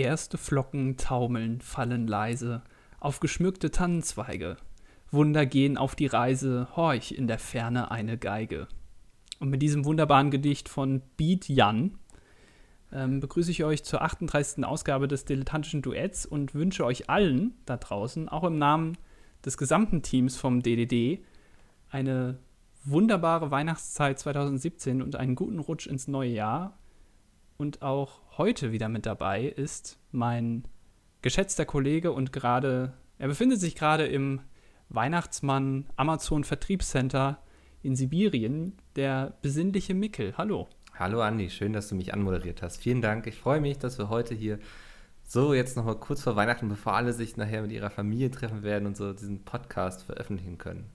Erste Flocken taumeln, fallen leise auf geschmückte Tannenzweige. Wunder gehen auf die Reise, horch in der Ferne eine Geige. Und mit diesem wunderbaren Gedicht von Beat Jan ähm, begrüße ich euch zur 38. Ausgabe des Dilettantischen Duetts und wünsche euch allen da draußen, auch im Namen des gesamten Teams vom DDD, eine wunderbare Weihnachtszeit 2017 und einen guten Rutsch ins neue Jahr. Und auch heute wieder mit dabei ist mein geschätzter Kollege und gerade, er befindet sich gerade im Weihnachtsmann Amazon Vertriebscenter in Sibirien, der besinnliche Mickel. Hallo. Hallo Andi, schön, dass du mich anmoderiert hast. Vielen Dank. Ich freue mich, dass wir heute hier so jetzt nochmal kurz vor Weihnachten, bevor alle sich nachher mit ihrer Familie treffen werden und so diesen Podcast veröffentlichen können.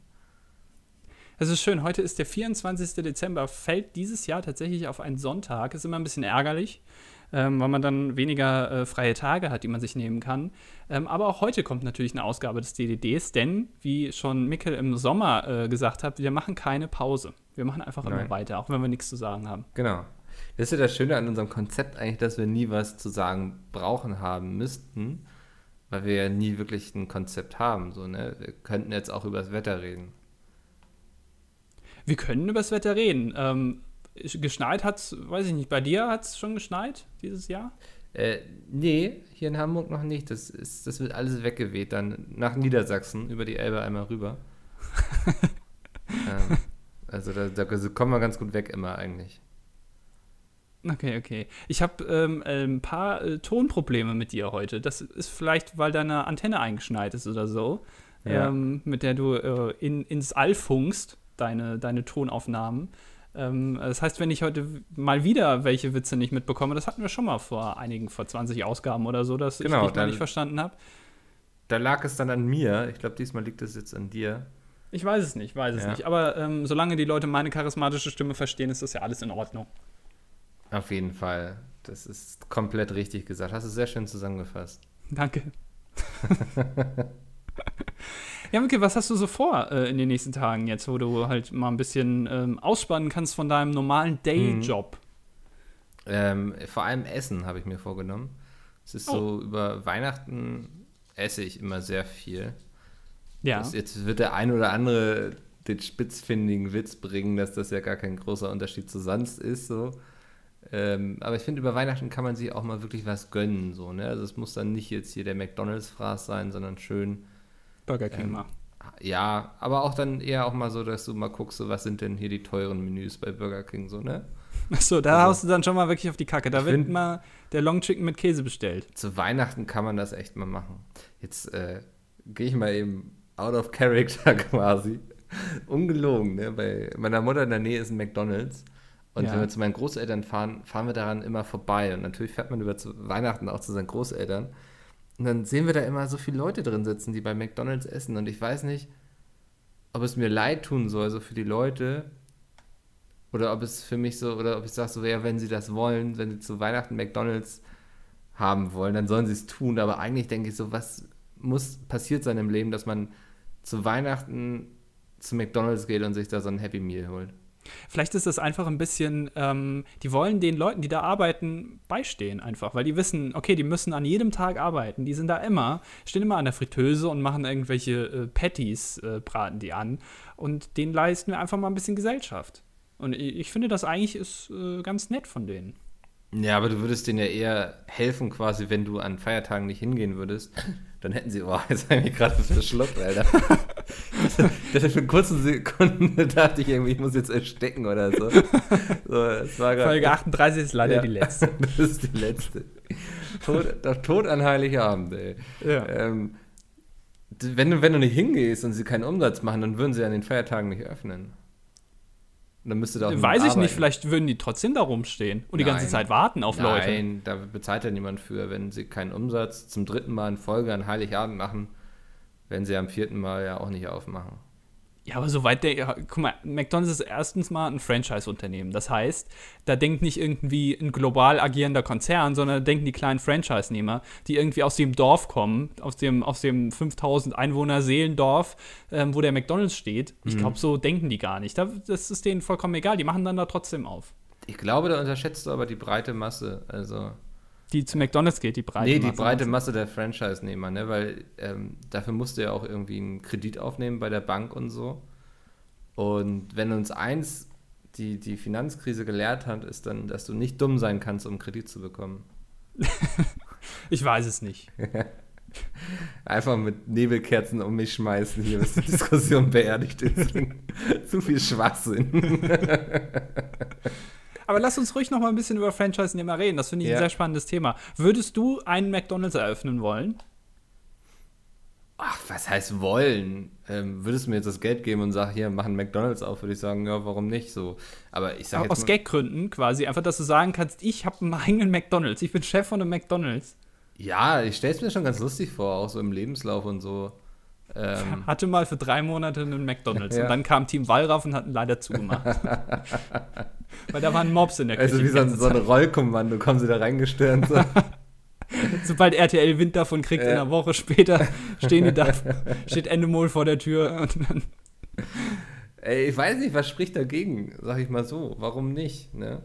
Es ist schön, heute ist der 24. Dezember, fällt dieses Jahr tatsächlich auf einen Sonntag. Ist immer ein bisschen ärgerlich, ähm, weil man dann weniger äh, freie Tage hat, die man sich nehmen kann. Ähm, aber auch heute kommt natürlich eine Ausgabe des DDDs, denn, wie schon Mikkel im Sommer äh, gesagt hat, wir machen keine Pause. Wir machen einfach Nein. immer weiter, auch wenn wir nichts zu sagen haben. Genau. Das ist ja das Schöne an unserem Konzept eigentlich, dass wir nie was zu sagen brauchen haben müssten, weil wir ja nie wirklich ein Konzept haben. So, ne? Wir könnten jetzt auch über das Wetter reden. Wir können über das Wetter reden. Ähm, geschneit hat es, weiß ich nicht, bei dir hat es schon geschneit dieses Jahr? Äh, nee, hier in Hamburg noch nicht. Das, ist, das wird alles weggeweht, dann nach Niedersachsen über die Elbe einmal rüber. ähm, also da, da kommen wir ganz gut weg immer eigentlich. Okay, okay. Ich habe ähm, ein paar äh, Tonprobleme mit dir heute. Das ist vielleicht, weil deine Antenne eingeschneit ist oder so, ja. ähm, mit der du äh, in, ins All funkst, deine, deine Tonaufnahmen. Ähm, das heißt, wenn ich heute mal wieder welche Witze nicht mitbekomme, das hatten wir schon mal vor einigen, vor 20 Ausgaben oder so, dass genau, ich dich mal nicht verstanden habe. Da lag es dann an mir. Ich glaube, diesmal liegt es jetzt an dir. Ich weiß es nicht, weiß es ja. nicht. Aber ähm, solange die Leute meine charismatische Stimme verstehen, ist das ja alles in Ordnung. Auf jeden Fall. Das ist komplett richtig gesagt. Hast du sehr schön zusammengefasst. Danke. ja, Micke, was hast du so vor äh, in den nächsten Tagen jetzt, wo du halt mal ein bisschen ähm, ausspannen kannst von deinem normalen Dayjob? Mhm. Ähm, vor allem Essen habe ich mir vorgenommen. Es ist oh. so, über Weihnachten esse ich immer sehr viel. Ja. Das, jetzt wird der ein oder andere den spitzfindigen Witz bringen, dass das ja gar kein großer Unterschied zu sonst ist. So. Ähm, aber ich finde, über Weihnachten kann man sich auch mal wirklich was gönnen. So, ne? Also es muss dann nicht jetzt hier der McDonalds-Fraß sein, sondern schön. Burger King ähm, mal. Ja, aber auch dann eher auch mal so, dass du mal guckst, so, was sind denn hier die teuren Menüs bei Burger King, so, ne? Achso, da also, haust du dann schon mal wirklich auf die Kacke. Da wird find, mal der Long Chicken mit Käse bestellt. Zu Weihnachten kann man das echt mal machen. Jetzt äh, gehe ich mal eben out of character quasi. Ungelogen, ne? Bei meiner Mutter in der Nähe ist ein McDonalds. Und ja. wenn wir zu meinen Großeltern fahren, fahren wir daran immer vorbei. Und natürlich fährt man über Weihnachten auch zu seinen Großeltern. Und dann sehen wir da immer so viele Leute drin sitzen, die bei McDonalds essen. Und ich weiß nicht, ob es mir leid tun soll, so für die Leute. Oder ob es für mich so, oder ob ich sage so, ja, wenn sie das wollen, wenn sie zu Weihnachten McDonalds haben wollen, dann sollen sie es tun. Aber eigentlich denke ich so, was muss passiert sein im Leben, dass man zu Weihnachten zu McDonalds geht und sich da so ein Happy Meal holt. Vielleicht ist das einfach ein bisschen, ähm, die wollen den Leuten, die da arbeiten, beistehen einfach, weil die wissen, okay, die müssen an jedem Tag arbeiten, die sind da immer, stehen immer an der Fritteuse und machen irgendwelche äh, Patties, äh, braten die an und denen leisten wir einfach mal ein bisschen Gesellschaft. Und ich, ich finde, das eigentlich ist äh, ganz nett von denen. Ja, aber du würdest denen ja eher helfen, quasi, wenn du an Feiertagen nicht hingehen würdest. Dann hätten sie, oh, jetzt habe ich mich gerade verschluckt, Alter. das, für eine kurze Sekunde dachte ich irgendwie, ich muss jetzt erstecken oder so. so Folge 38 ist leider ja, die letzte. das ist die letzte. Tod, doch Tod an Heiligabend, ey. Ja. Ähm, wenn, du, wenn du nicht hingehst und sie keinen Umsatz machen, dann würden sie an den Feiertagen nicht öffnen. Und dann müsste da Weiß ich arbeiten. nicht, vielleicht würden die trotzdem da rumstehen und Nein. die ganze Zeit warten auf Nein, Leute. Nein, da bezahlt ja niemand für. Wenn sie keinen Umsatz zum dritten Mal in Folge an Heiligabend machen, werden sie am vierten Mal ja auch nicht aufmachen. Ja, aber soweit der, guck mal, McDonald's ist erstens mal ein Franchise-Unternehmen. Das heißt, da denkt nicht irgendwie ein global agierender Konzern, sondern da denken die kleinen Franchise-Nehmer, die irgendwie aus dem Dorf kommen, aus dem, aus dem 5000 Einwohner Seelendorf, ähm, wo der McDonald's steht. Ich mhm. glaube, so denken die gar nicht. Das ist denen vollkommen egal. Die machen dann da trotzdem auf. Ich glaube, da unterschätzt du aber die breite Masse. Also, die zu McDonalds geht, die breite Masse. Nee, die breite Masse der Franchise-Nehmer, ne? Weil ähm, dafür musst du ja auch irgendwie einen Kredit aufnehmen bei der Bank und so. Und wenn uns eins die, die Finanzkrise gelehrt hat, ist dann, dass du nicht dumm sein kannst, um Kredit zu bekommen. ich weiß es nicht. Einfach mit Nebelkerzen um mich schmeißen hier, bis die Diskussion beerdigt ist. Zu viel Schwachsinn. Aber lass uns ruhig noch mal ein bisschen über Franchise-Nehmer reden. Das finde ich ja. ein sehr spannendes Thema. Würdest du einen McDonalds eröffnen wollen? Ach, was heißt wollen? Ähm, würdest du mir jetzt das Geld geben und sag, hier, mach einen McDonalds auf, würde ich sagen, ja, warum nicht so. Aber ich sage Aus Gaggründen quasi, einfach, dass du sagen kannst, ich habe einen eigenen McDonalds, ich bin Chef von einem McDonalds. Ja, ich stelle es mir schon ganz lustig vor, auch so im Lebenslauf und so. Ähm. Hatte mal für drei Monate einen McDonalds ja. und dann kam Team Wallraff und hat ihn leider zugemacht. Weil da waren Mobs in der Küche. Also wie so ein, so ein Rollkommando, kommen sie da reingestürmt. So. Sobald RTL Wind davon kriegt, ja. in einer Woche später stehen die da, steht Endemol vor der Tür. Ey, ich weiß nicht, was spricht dagegen, sag ich mal so. Warum nicht? Ne?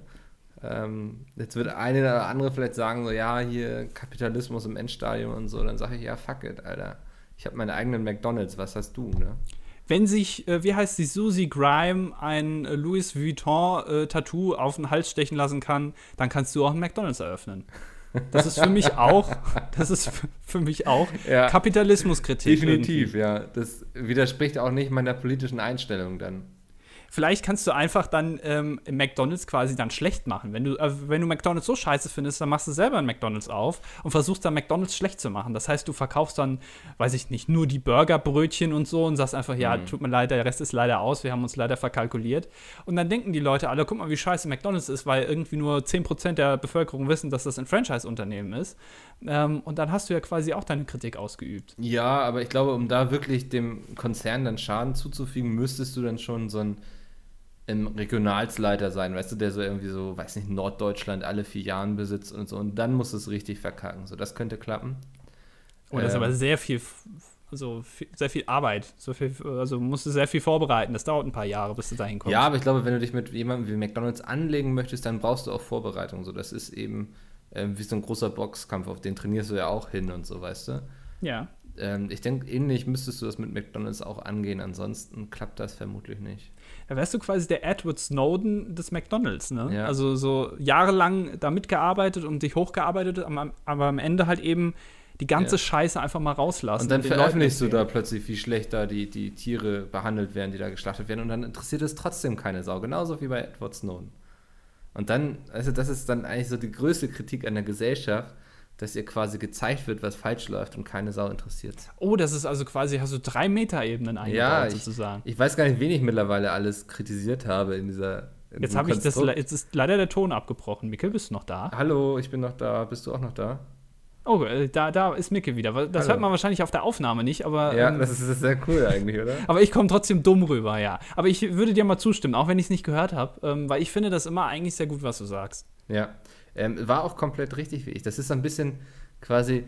Ähm, jetzt wird eine oder andere vielleicht sagen, so, ja, hier Kapitalismus im Endstadium und so. Dann sage ich, ja, fuck it, Alter. Ich habe meinen eigenen McDonalds, was hast du, ne? Wenn sich, äh, wie heißt sie, Susie Grime ein äh, Louis Vuitton-Tattoo äh, auf den Hals stechen lassen kann, dann kannst du auch einen McDonalds eröffnen. Das ist für mich auch, das ist für mich auch ja, Kapitalismuskritik. Definitiv, irgendwie. ja. Das widerspricht auch nicht meiner politischen Einstellung dann. Vielleicht kannst du einfach dann ähm, McDonalds quasi dann schlecht machen. Wenn du, äh, wenn du McDonalds so scheiße findest, dann machst du selber ein McDonalds auf und versuchst dann McDonalds schlecht zu machen. Das heißt, du verkaufst dann, weiß ich nicht, nur die Burgerbrötchen und so und sagst einfach, ja, mhm. tut mir leid, der Rest ist leider aus, wir haben uns leider verkalkuliert. Und dann denken die Leute alle, guck mal, wie scheiße McDonalds ist, weil irgendwie nur 10% der Bevölkerung wissen, dass das ein Franchise-Unternehmen ist. Ähm, und dann hast du ja quasi auch deine Kritik ausgeübt. Ja, aber ich glaube, um da wirklich dem Konzern dann Schaden zuzufügen, müsstest du dann schon so ein im Regionalsleiter sein, weißt du, der so irgendwie so, weiß nicht, Norddeutschland alle vier Jahren besitzt und so. Und dann muss es richtig verkacken. So, das könnte klappen. Oh, das ähm, ist aber sehr viel, also sehr viel Arbeit. So viel, also musst du sehr viel vorbereiten. Das dauert ein paar Jahre, bis du dahin kommst. Ja, aber ich glaube, wenn du dich mit jemandem wie McDonalds anlegen möchtest, dann brauchst du auch Vorbereitung. So, das ist eben äh, wie so ein großer Boxkampf, auf den trainierst du ja auch hin und so, weißt du? Ja. Ähm, ich denke, ähnlich müsstest du das mit McDonalds auch angehen, ansonsten klappt das vermutlich nicht. Da wärst du quasi der Edward Snowden des McDonalds, ne? Ja. Also so jahrelang da mitgearbeitet und dich hochgearbeitet, aber am Ende halt eben die ganze ja. Scheiße einfach mal rauslassen. Und dann und veröffentlichst du da plötzlich, wie schlecht da die, die Tiere behandelt werden, die da geschlachtet werden. Und dann interessiert es trotzdem keine Sau. Genauso wie bei Edward Snowden. Und dann, also das ist dann eigentlich so die größte Kritik an der Gesellschaft, dass ihr quasi gezeigt wird, was falsch läuft und keine Sau interessiert. Oh, das ist also quasi, hast du drei Meter-Ebenen eingebaut, ja, ich, sozusagen. Ich weiß gar nicht, wen ich mittlerweile alles kritisiert habe in dieser. In jetzt habe ich das, jetzt ist leider der Ton abgebrochen. Mikkel, bist du noch da? Hallo, ich bin noch da. Bist du auch noch da? Oh, äh, da, da ist Mikkel wieder. Das Hallo. hört man wahrscheinlich auf der Aufnahme nicht, aber. Ja, ähm, das, ist, das ist sehr cool eigentlich, oder? aber ich komme trotzdem dumm rüber, ja. Aber ich würde dir mal zustimmen, auch wenn ich es nicht gehört habe, ähm, weil ich finde das immer eigentlich sehr gut, was du sagst. Ja. Ähm, war auch komplett richtig wie ich. Das ist ein bisschen quasi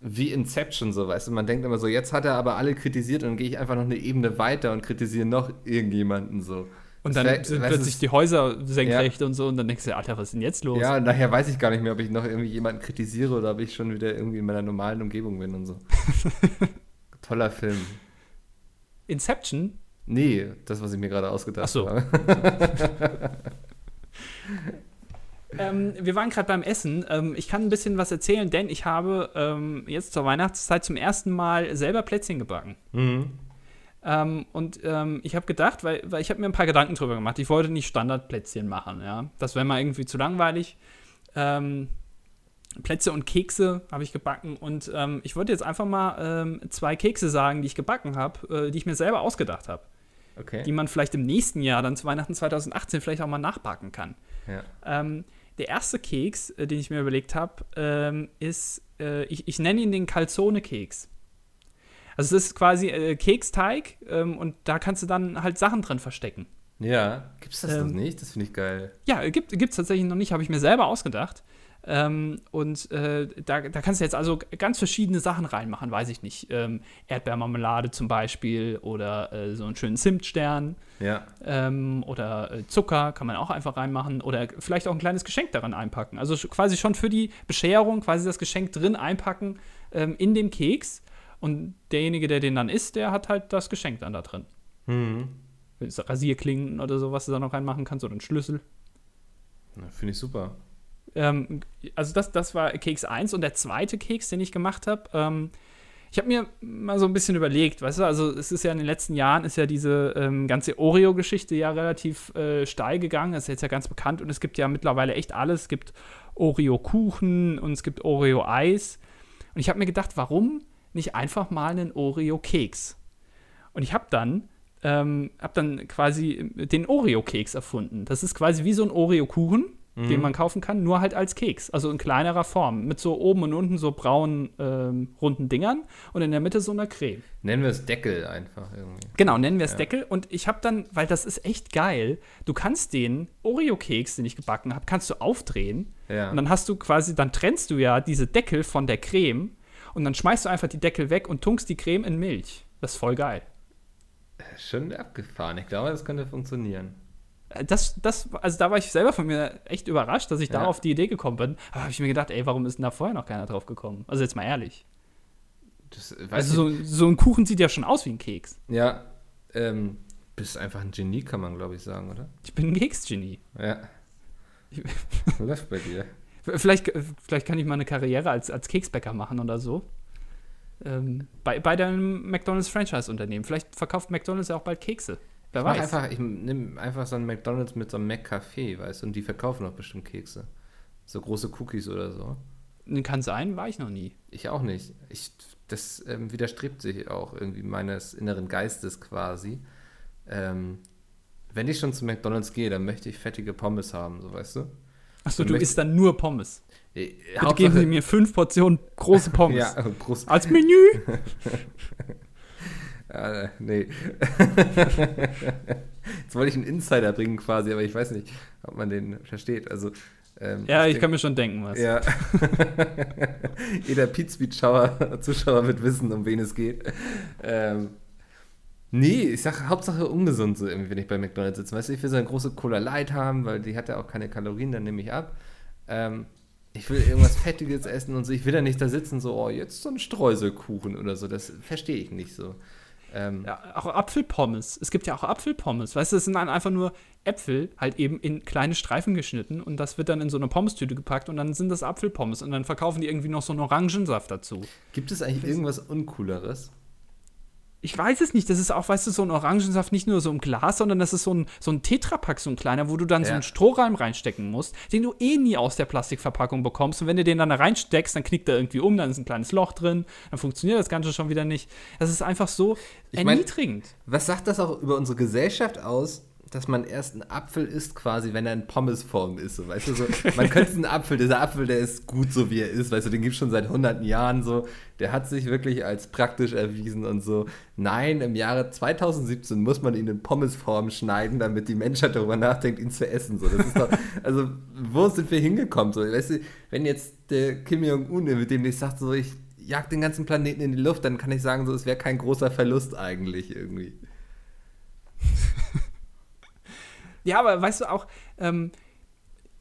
wie Inception, so weißt du. Man denkt immer so, jetzt hat er aber alle kritisiert und dann gehe ich einfach noch eine Ebene weiter und kritisiere noch irgendjemanden so. Und dann wär, sind plötzlich es, die Häuser senkrecht ja. und so und dann denkst du, Alter, was ist denn jetzt los? Ja, und nachher weiß ich gar nicht mehr, ob ich noch irgendwie jemanden kritisiere oder ob ich schon wieder irgendwie in meiner normalen Umgebung bin und so. Toller Film. Inception? Nee, das, was ich mir gerade ausgedacht Ach so. habe. Ähm, wir waren gerade beim Essen. Ähm, ich kann ein bisschen was erzählen, denn ich habe ähm, jetzt zur Weihnachtszeit zum ersten Mal selber Plätzchen gebacken. Mhm. Ähm, und ähm, ich habe gedacht, weil, weil ich habe mir ein paar Gedanken drüber gemacht. Ich wollte nicht Standardplätzchen machen, ja. Das wäre mal irgendwie zu langweilig. Ähm, Plätzchen und Kekse habe ich gebacken und ich wollte jetzt einfach mal zwei Kekse sagen, die ich gebacken habe, äh, die ich mir selber ausgedacht habe. Okay. Die man vielleicht im nächsten Jahr, dann zu Weihnachten 2018, vielleicht auch mal nachbacken kann. Ja. Ähm, der erste Keks, äh, den ich mir überlegt habe, ähm, ist, äh, ich, ich nenne ihn den Calzone-Keks. Also es ist quasi äh, Keksteig ähm, und da kannst du dann halt Sachen drin verstecken. Ja, gibt es das ähm, noch nicht? Das finde ich geil. Ja, gibt es tatsächlich noch nicht, habe ich mir selber ausgedacht. Ähm, und äh, da, da kannst du jetzt also ganz verschiedene Sachen reinmachen, weiß ich nicht. Ähm, Erdbeermarmelade zum Beispiel oder äh, so einen schönen Zimtstern. Ja. Ähm, oder äh, Zucker kann man auch einfach reinmachen. Oder vielleicht auch ein kleines Geschenk daran einpacken. Also quasi schon für die Bescherung quasi das Geschenk drin einpacken ähm, in dem Keks. Und derjenige, der den dann isst, der hat halt das Geschenk dann da drin. Mhm. Rasierklingen oder so, was du da noch reinmachen kannst oder einen Schlüssel. Finde ich super. Ähm, also das, das war Keks 1 und der zweite Keks, den ich gemacht habe, ähm, ich habe mir mal so ein bisschen überlegt, weißt du, also es ist ja in den letzten Jahren ist ja diese ähm, ganze Oreo-Geschichte ja relativ äh, steil gegangen, das ist jetzt ja ganz bekannt und es gibt ja mittlerweile echt alles, es gibt Oreo-Kuchen und es gibt Oreo-Eis und ich habe mir gedacht, warum nicht einfach mal einen Oreo-Keks? Und ich habe dann ähm, habe dann quasi den Oreo-Keks erfunden. Das ist quasi wie so ein Oreo-Kuchen, mhm. den man kaufen kann, nur halt als Keks. Also in kleinerer Form. Mit so oben und unten so braunen, ähm, runden Dingern und in der Mitte so einer Creme. Nennen wir es Deckel einfach irgendwie. Genau, nennen wir es ja. Deckel. Und ich habe dann, weil das ist echt geil, du kannst den Oreo-Keks, den ich gebacken habe, kannst du aufdrehen. Ja. Und dann hast du quasi, dann trennst du ja diese Deckel von der Creme und dann schmeißt du einfach die Deckel weg und tunkst die Creme in Milch. Das ist voll geil. Schon abgefahren. Ich glaube, das könnte funktionieren. Äh, das, das, also da war ich selber von mir echt überrascht, dass ich ja. da auf die Idee gekommen bin. Aber habe ich mir gedacht, ey, warum ist denn da vorher noch keiner drauf gekommen? Also jetzt mal ehrlich. Das, also so, so, ein Kuchen sieht ja schon aus wie ein Keks. Ja, ähm, bist einfach ein Genie, kann man glaube ich sagen, oder? Ich bin ein Keksgenie. Ja. Läuft bei dir. Vielleicht, vielleicht kann ich mal eine Karriere als, als Keksbäcker machen oder so. Ähm, bei, bei deinem McDonalds-Franchise-Unternehmen. Vielleicht verkauft McDonalds ja auch bald Kekse. Wer ich weiß. Einfach, ich nehme einfach so ein McDonalds mit so einem McCafé, weißt du, und die verkaufen auch bestimmt Kekse. So große Cookies oder so. Kann sein, war ich noch nie. Ich auch nicht. Ich, das ähm, widerstrebt sich auch irgendwie meines inneren Geistes quasi. Ähm, wenn ich schon zu McDonalds gehe, dann möchte ich fettige Pommes haben, so weißt du. Achso, du isst dann nur Pommes. Äh, Bitte geben Sie mir fünf Portionen große Pommes. ja, groß. Als Menü. äh, nee. Jetzt wollte ich einen Insider bringen quasi, aber ich weiß nicht, ob man den versteht. Also, ähm, ja, ich, ich kann mir schon denken, was. Ja. Jeder Pizza-Zuschauer Zuschauer wird wissen, um wen es geht. Ähm, nee, ich sage Hauptsache ungesund, so irgendwie, wenn ich bei McDonalds sitze. Weißt du, ich will so eine große Cola Light haben, weil die hat ja auch keine Kalorien, dann nehme ich ab. Ähm, ich will irgendwas Fettiges essen und so. Ich will da nicht da sitzen, so, oh, jetzt so ein Streuselkuchen oder so. Das verstehe ich nicht so. Ähm, ja, auch Apfelpommes. Es gibt ja auch Apfelpommes. Weißt du, es sind dann einfach nur Äpfel, halt eben in kleine Streifen geschnitten und das wird dann in so eine Pommestüte gepackt und dann sind das Apfelpommes und dann verkaufen die irgendwie noch so einen Orangensaft dazu. Gibt es eigentlich irgendwas Uncooleres? Ich weiß es nicht, das ist auch, weißt du, so ein Orangensaft nicht nur so im Glas, sondern das ist so ein, so ein Tetrapack, so ein kleiner, wo du dann ja. so einen Strohhalm reinstecken musst, den du eh nie aus der Plastikverpackung bekommst. Und wenn du den dann da reinsteckst, dann knickt er irgendwie um, dann ist ein kleines Loch drin, dann funktioniert das Ganze schon wieder nicht. Das ist einfach so ich erniedrigend. Mein, was sagt das auch über unsere Gesellschaft aus, dass man erst einen Apfel isst, quasi, wenn er in Pommesform ist. So, weißt du, so, man könnte einen Apfel, dieser Apfel, der ist gut so, wie er ist, weißt du, den gibt es schon seit hunderten Jahren so. Der hat sich wirklich als praktisch erwiesen und so. Nein, im Jahre 2017 muss man ihn in Pommesform schneiden, damit die Menschheit darüber nachdenkt, ihn zu essen. So, doch, also, wo sind wir hingekommen? So, weißt du, wenn jetzt der Kim Jong-un, mit dem ich sage, so, ich jag den ganzen Planeten in die Luft, dann kann ich sagen, so, es wäre kein großer Verlust eigentlich irgendwie. Ja, aber weißt du auch, ähm,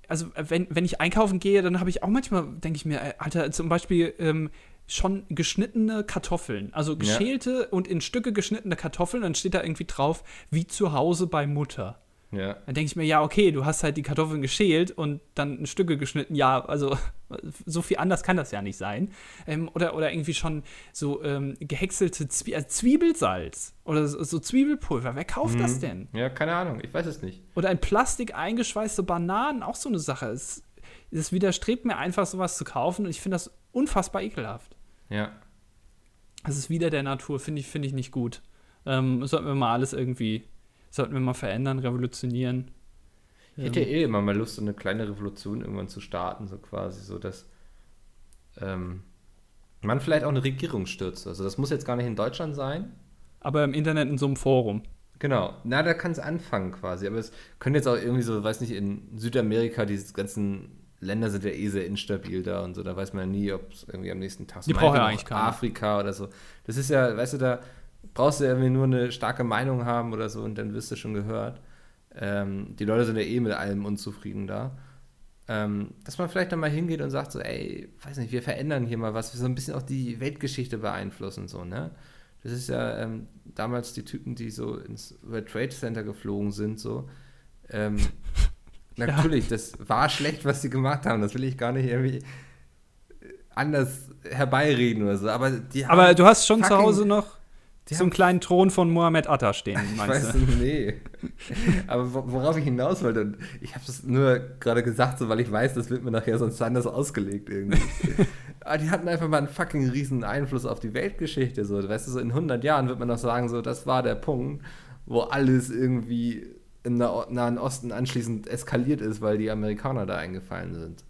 also wenn, wenn ich einkaufen gehe, dann habe ich auch manchmal, denke ich mir, äh, Alter, zum Beispiel ähm, schon geschnittene Kartoffeln, also geschälte ja. und in Stücke geschnittene Kartoffeln, dann steht da irgendwie drauf, wie zu Hause bei Mutter. Ja. Dann denke ich mir, ja, okay, du hast halt die Kartoffeln geschält und dann in Stücke geschnitten. Ja, also so viel anders kann das ja nicht sein. Ähm, oder, oder irgendwie schon so ähm, gehäckselte Zwie äh, Zwiebelsalz oder so, so, Zwiebelpulver. Wer kauft hm. das mhm. denn? Ja, keine Ahnung, ich weiß es nicht. Oder in Plastik eingeschweißte Bananen, auch so eine Sache. Es, es widerstrebt mir einfach, sowas zu kaufen und ich finde das unfassbar ekelhaft. Ja. Das ist wieder der Natur, finde ich, find ich nicht gut. Ähm, sollten wir mal alles irgendwie sollten wir mal verändern, revolutionieren. Ich hätte ähm. eh immer mal Lust, so eine kleine Revolution irgendwann zu starten, so quasi, so dass ähm, man vielleicht auch eine Regierung stürzt. Also das muss jetzt gar nicht in Deutschland sein. Aber im Internet in so einem Forum. Genau, na, da kann es anfangen quasi. Aber es könnte jetzt auch irgendwie so, weiß nicht, in Südamerika diese ganzen Länder sind ja eh sehr instabil da und so. Da weiß man ja nie, ob es irgendwie am nächsten Tag Die braucht ja eigentlich keiner. Afrika oder so. Das ist ja, weißt du, da brauchst du ja irgendwie nur eine starke Meinung haben oder so und dann wirst du schon gehört. Ähm, die Leute sind ja eh mit allem unzufrieden da. Ähm, dass man vielleicht dann mal hingeht und sagt so, ey, weiß nicht, wir verändern hier mal was, wir so ein bisschen auch die Weltgeschichte beeinflussen, so, ne? Das ist ja ähm, damals die Typen, die so ins World Trade Center geflogen sind, so. Ähm, natürlich, ja. das war schlecht, was sie gemacht haben, das will ich gar nicht irgendwie anders herbeireden oder so, aber die Aber du hast schon zu Hause noch die so einen kleinen Thron von Mohammed Atta stehen, meinst du? nee. Aber worauf ich hinaus wollte, ich habe das nur gerade gesagt, so, weil ich weiß, das wird mir nachher sonst anders ausgelegt irgendwie. Aber die hatten einfach mal einen fucking riesen Einfluss auf die Weltgeschichte. So. Weißt du, so in 100 Jahren wird man noch sagen, so, das war der Punkt, wo alles irgendwie im Nahen Osten anschließend eskaliert ist, weil die Amerikaner da eingefallen sind.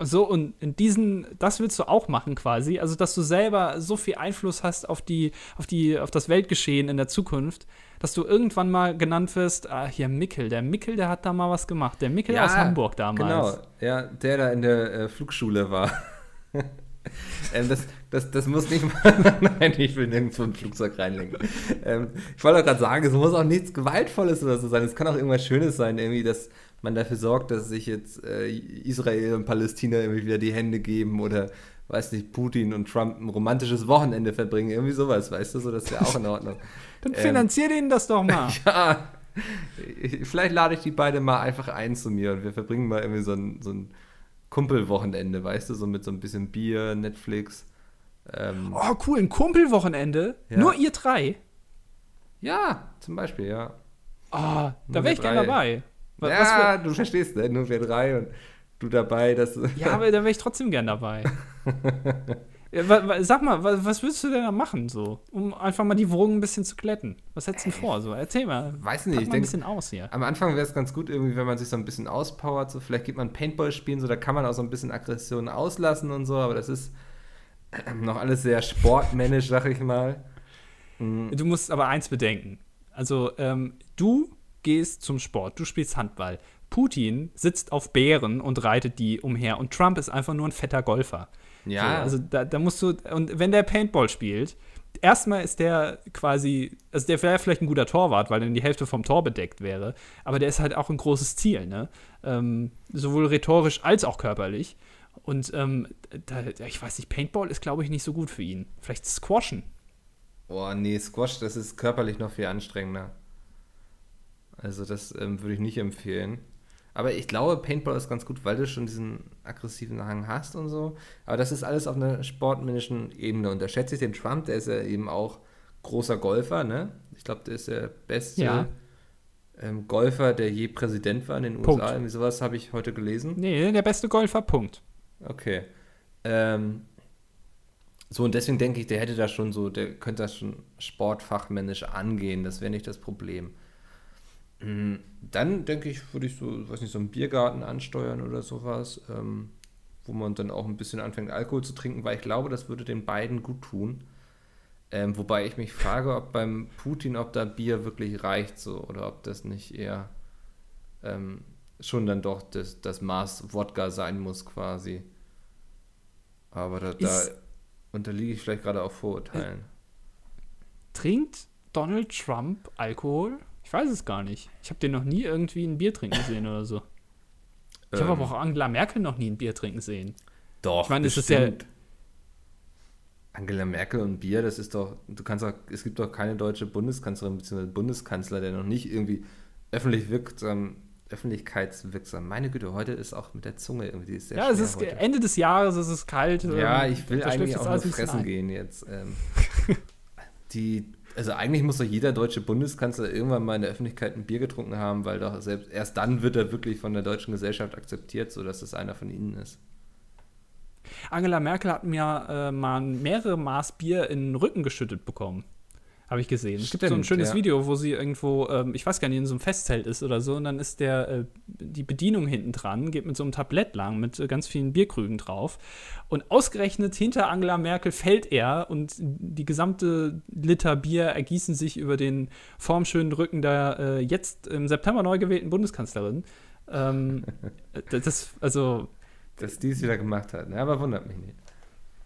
So, und in diesen, das willst du auch machen quasi, also dass du selber so viel Einfluss hast auf die, auf die, auf das Weltgeschehen in der Zukunft, dass du irgendwann mal genannt wirst, ah, hier Mickel, der Mickel, der hat da mal was gemacht, der Mickel ja, aus Hamburg damals. Genau, ja, der da in der äh, Flugschule war. ähm, das, das, das muss nicht mal. Nein, ich will nirgendwo ein Flugzeug reinlenken. Ähm, ich wollte auch gerade sagen, es muss auch nichts Gewaltvolles oder so sein. Es kann auch irgendwas Schönes sein, irgendwie, dass man dafür sorgt, dass sich jetzt äh, Israel und Palästina irgendwie wieder die Hände geben oder weiß nicht, Putin und Trump ein romantisches Wochenende verbringen, irgendwie sowas, weißt du, so das ist ja auch in Ordnung. Dann ähm, finanzier denen das doch mal. ja, vielleicht lade ich die beide mal einfach ein zu mir und wir verbringen mal irgendwie so ein, so ein Kumpelwochenende, weißt du, so mit so ein bisschen Bier, Netflix. Ähm, oh, cool, ein Kumpelwochenende? Ja. Nur ihr drei? Ja, zum Beispiel, ja. Oh, da wäre ich gerne dabei. Was, ja, was du verstehst, ne? Nur wir drei und du dabei. Das ja, aber da wäre ich trotzdem gern dabei. sag mal, was, würdest du denn da machen, so, um einfach mal die Wogen ein bisschen zu glätten? Was hättest du denn vor? So, erzähl mal. Weiß nicht, ich mal ein bisschen aus hier. Am Anfang wäre es ganz gut, irgendwie, wenn man sich so ein bisschen auspowert. So, vielleicht geht man Paintball spielen, so, da kann man auch so ein bisschen Aggressionen auslassen und so, aber das ist noch alles sehr sportmännisch, sag ich mal. Mhm. Du musst aber eins bedenken. Also, ähm, du gehst zum Sport, du spielst Handball. Putin sitzt auf Bären und reitet die umher und Trump ist einfach nur ein fetter Golfer. Ja. So, also da, da, musst du, und wenn der Paintball spielt, erstmal ist der quasi, also der wäre vielleicht ein guter Torwart, weil dann die Hälfte vom Tor bedeckt wäre, aber der ist halt auch ein großes Ziel, ne? Ähm, sowohl rhetorisch als auch körperlich. Und ähm, da, ich weiß nicht, Paintball ist, glaube ich, nicht so gut für ihn. Vielleicht Squashen. Boah, nee, Squash, das ist körperlich noch viel anstrengender. Also das ähm, würde ich nicht empfehlen. Aber ich glaube, Paintball ist ganz gut, weil du schon diesen aggressiven Hang hast und so. Aber das ist alles auf einer sportmännischen Ebene. Und da schätze ich den Trump, der ist ja eben auch großer Golfer, ne? Ich glaube, der ist der beste ja. ähm, Golfer, der je Präsident war in den Punkt. USA. Irgendwie sowas habe ich heute gelesen. Nee, der beste Golfer, Punkt. Okay. Ähm, so, und deswegen denke ich, der hätte da schon so, der könnte das schon sportfachmännisch angehen. Das wäre nicht das Problem. Mm, dann denke ich, würde ich so, weiß nicht, so einen Biergarten ansteuern oder sowas, ähm, wo man dann auch ein bisschen anfängt, Alkohol zu trinken, weil ich glaube, das würde den beiden gut tun. Ähm, wobei ich mich frage, ob beim Putin, ob da Bier wirklich reicht so oder ob das nicht eher ähm, schon dann doch das, das Maß Wodka sein muss quasi. Aber da, da unterliege ich vielleicht gerade auch Vorurteilen. Trinkt Donald Trump Alkohol? Ich weiß es gar nicht. Ich habe den noch nie irgendwie ein Bier trinken sehen oder so. Ich ähm, habe aber auch Angela Merkel noch nie ein Bier trinken sehen. Doch, ich meine, das ist ja. Angela Merkel und Bier, das ist doch, du kannst auch, es gibt doch keine deutsche Bundeskanzlerin bzw. Bundeskanzler, der noch nicht irgendwie öffentlich wirksam, öffentlichkeitswirksam. Meine Güte, heute ist auch mit der Zunge irgendwie ist sehr Ja, es ist heute. Ende des Jahres, es ist kalt. Ja, ähm, ich will eigentlich auch nur fressen gehen jetzt. Ähm, die also eigentlich muss doch jeder deutsche Bundeskanzler irgendwann mal in der Öffentlichkeit ein Bier getrunken haben, weil doch selbst erst dann wird er wirklich von der deutschen Gesellschaft akzeptiert, sodass es einer von ihnen ist. Angela Merkel hat mir äh, mal mehrere Maß Bier in den Rücken geschüttet bekommen. Habe ich gesehen. es gibt so ein schönes ja. Video, wo sie irgendwo, ähm, ich weiß gar nicht, in so einem Festzelt ist oder so, und dann ist der, äh, die Bedienung hinten dran, geht mit so einem Tablett lang, mit äh, ganz vielen Bierkrügen drauf. Und ausgerechnet hinter Angela Merkel fällt er und die gesamte Liter Bier ergießen sich über den formschönen Rücken der äh, jetzt im September neu gewählten Bundeskanzlerin. ähm, das, also. Dass die es wieder gemacht hat, ne? aber wundert mich nicht.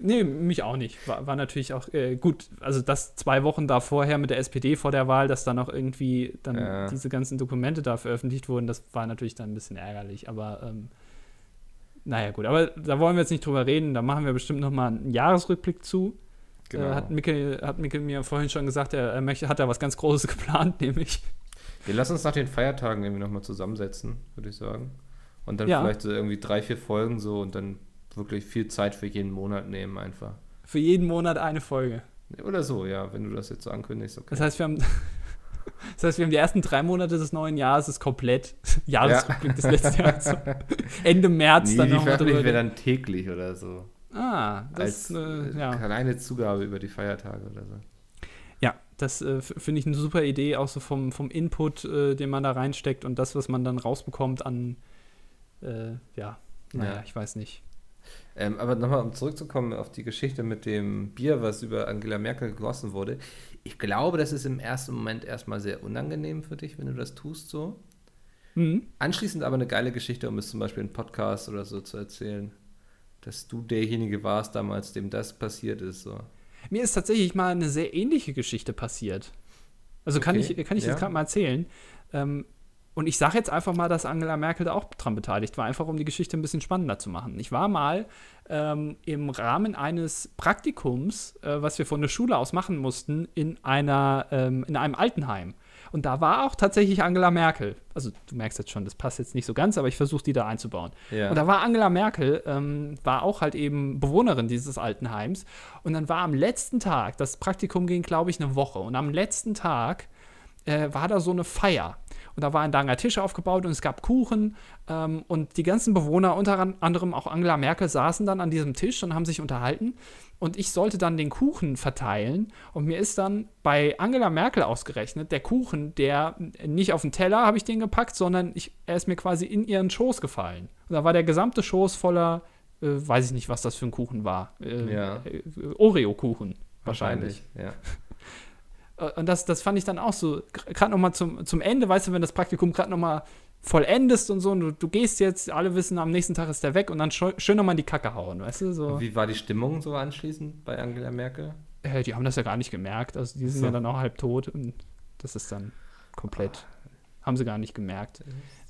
Nee, mich auch nicht. War, war natürlich auch äh, gut. Also, das zwei Wochen da vorher mit der SPD vor der Wahl, dass da noch irgendwie dann ja. diese ganzen Dokumente da veröffentlicht wurden, das war natürlich dann ein bisschen ärgerlich. Aber ähm, naja, gut. Aber da wollen wir jetzt nicht drüber reden. Da machen wir bestimmt noch mal einen Jahresrückblick zu. Genau. Äh, hat, Mikkel, hat Mikkel mir vorhin schon gesagt, er, er möchte, hat da was ganz Großes geplant, nämlich. Wir lassen uns nach den Feiertagen irgendwie noch mal zusammensetzen, würde ich sagen. Und dann ja. vielleicht so irgendwie drei, vier Folgen so und dann wirklich viel Zeit für jeden Monat nehmen einfach. Für jeden Monat eine Folge. Oder so, ja, wenn du das jetzt so ankündigst. Okay. Das heißt, wir haben, das heißt, wir haben die ersten drei Monate des neuen Jahres ist komplett Jahresrückblick ja. des letzten Jahres. Ende März nee, dann nochmal drüber. wäre dann täglich oder so. Ah, das ist äh, ja. kleine Zugabe über die Feiertage oder so. Ja, das äh, finde ich eine super Idee, auch so vom, vom Input, äh, den man da reinsteckt und das, was man dann rausbekommt an, äh, ja, naja, ja. ich weiß nicht. Ähm, aber nochmal, um zurückzukommen auf die Geschichte mit dem Bier, was über Angela Merkel gegossen wurde. Ich glaube, das ist im ersten Moment erstmal sehr unangenehm für dich, wenn du das tust so. Mhm. Anschließend aber eine geile Geschichte, um es zum Beispiel in Podcast oder so zu erzählen, dass du derjenige warst damals, dem das passiert ist. So. Mir ist tatsächlich mal eine sehr ähnliche Geschichte passiert. Also okay. kann ich, kann ich ja. das gerade mal erzählen. Ähm, und ich sage jetzt einfach mal, dass Angela Merkel da auch dran beteiligt war, einfach um die Geschichte ein bisschen spannender zu machen. Ich war mal ähm, im Rahmen eines Praktikums, äh, was wir von der Schule aus machen mussten, in, einer, ähm, in einem Altenheim. Und da war auch tatsächlich Angela Merkel. Also du merkst jetzt schon, das passt jetzt nicht so ganz, aber ich versuche die da einzubauen. Ja. Und da war Angela Merkel, ähm, war auch halt eben Bewohnerin dieses Altenheims. Und dann war am letzten Tag, das Praktikum ging, glaube ich, eine Woche. Und am letzten Tag äh, war da so eine Feier. Und da war ein langer Tisch aufgebaut und es gab Kuchen. Ähm, und die ganzen Bewohner, unter anderem auch Angela Merkel, saßen dann an diesem Tisch und haben sich unterhalten. Und ich sollte dann den Kuchen verteilen. Und mir ist dann bei Angela Merkel ausgerechnet, der Kuchen, der nicht auf den Teller habe ich den gepackt, sondern ich, er ist mir quasi in ihren Schoß gefallen. Und da war der gesamte Schoß voller, äh, weiß ich nicht, was das für ein Kuchen war. Äh, ja. äh, Oreo-Kuchen. Wahrscheinlich. wahrscheinlich. Ja. Äh, und das, das fand ich dann auch so, gerade nochmal zum, zum Ende, weißt du, wenn das Praktikum gerade nochmal vollendest und so und du, du gehst jetzt, alle wissen, am nächsten Tag ist der weg und dann schön nochmal in die Kacke hauen, weißt du? So. Wie war die Stimmung so anschließend bei Angela Merkel? Äh, die haben das ja gar nicht gemerkt, also die sind so. ja dann auch halb tot und das ist dann komplett haben sie gar nicht gemerkt.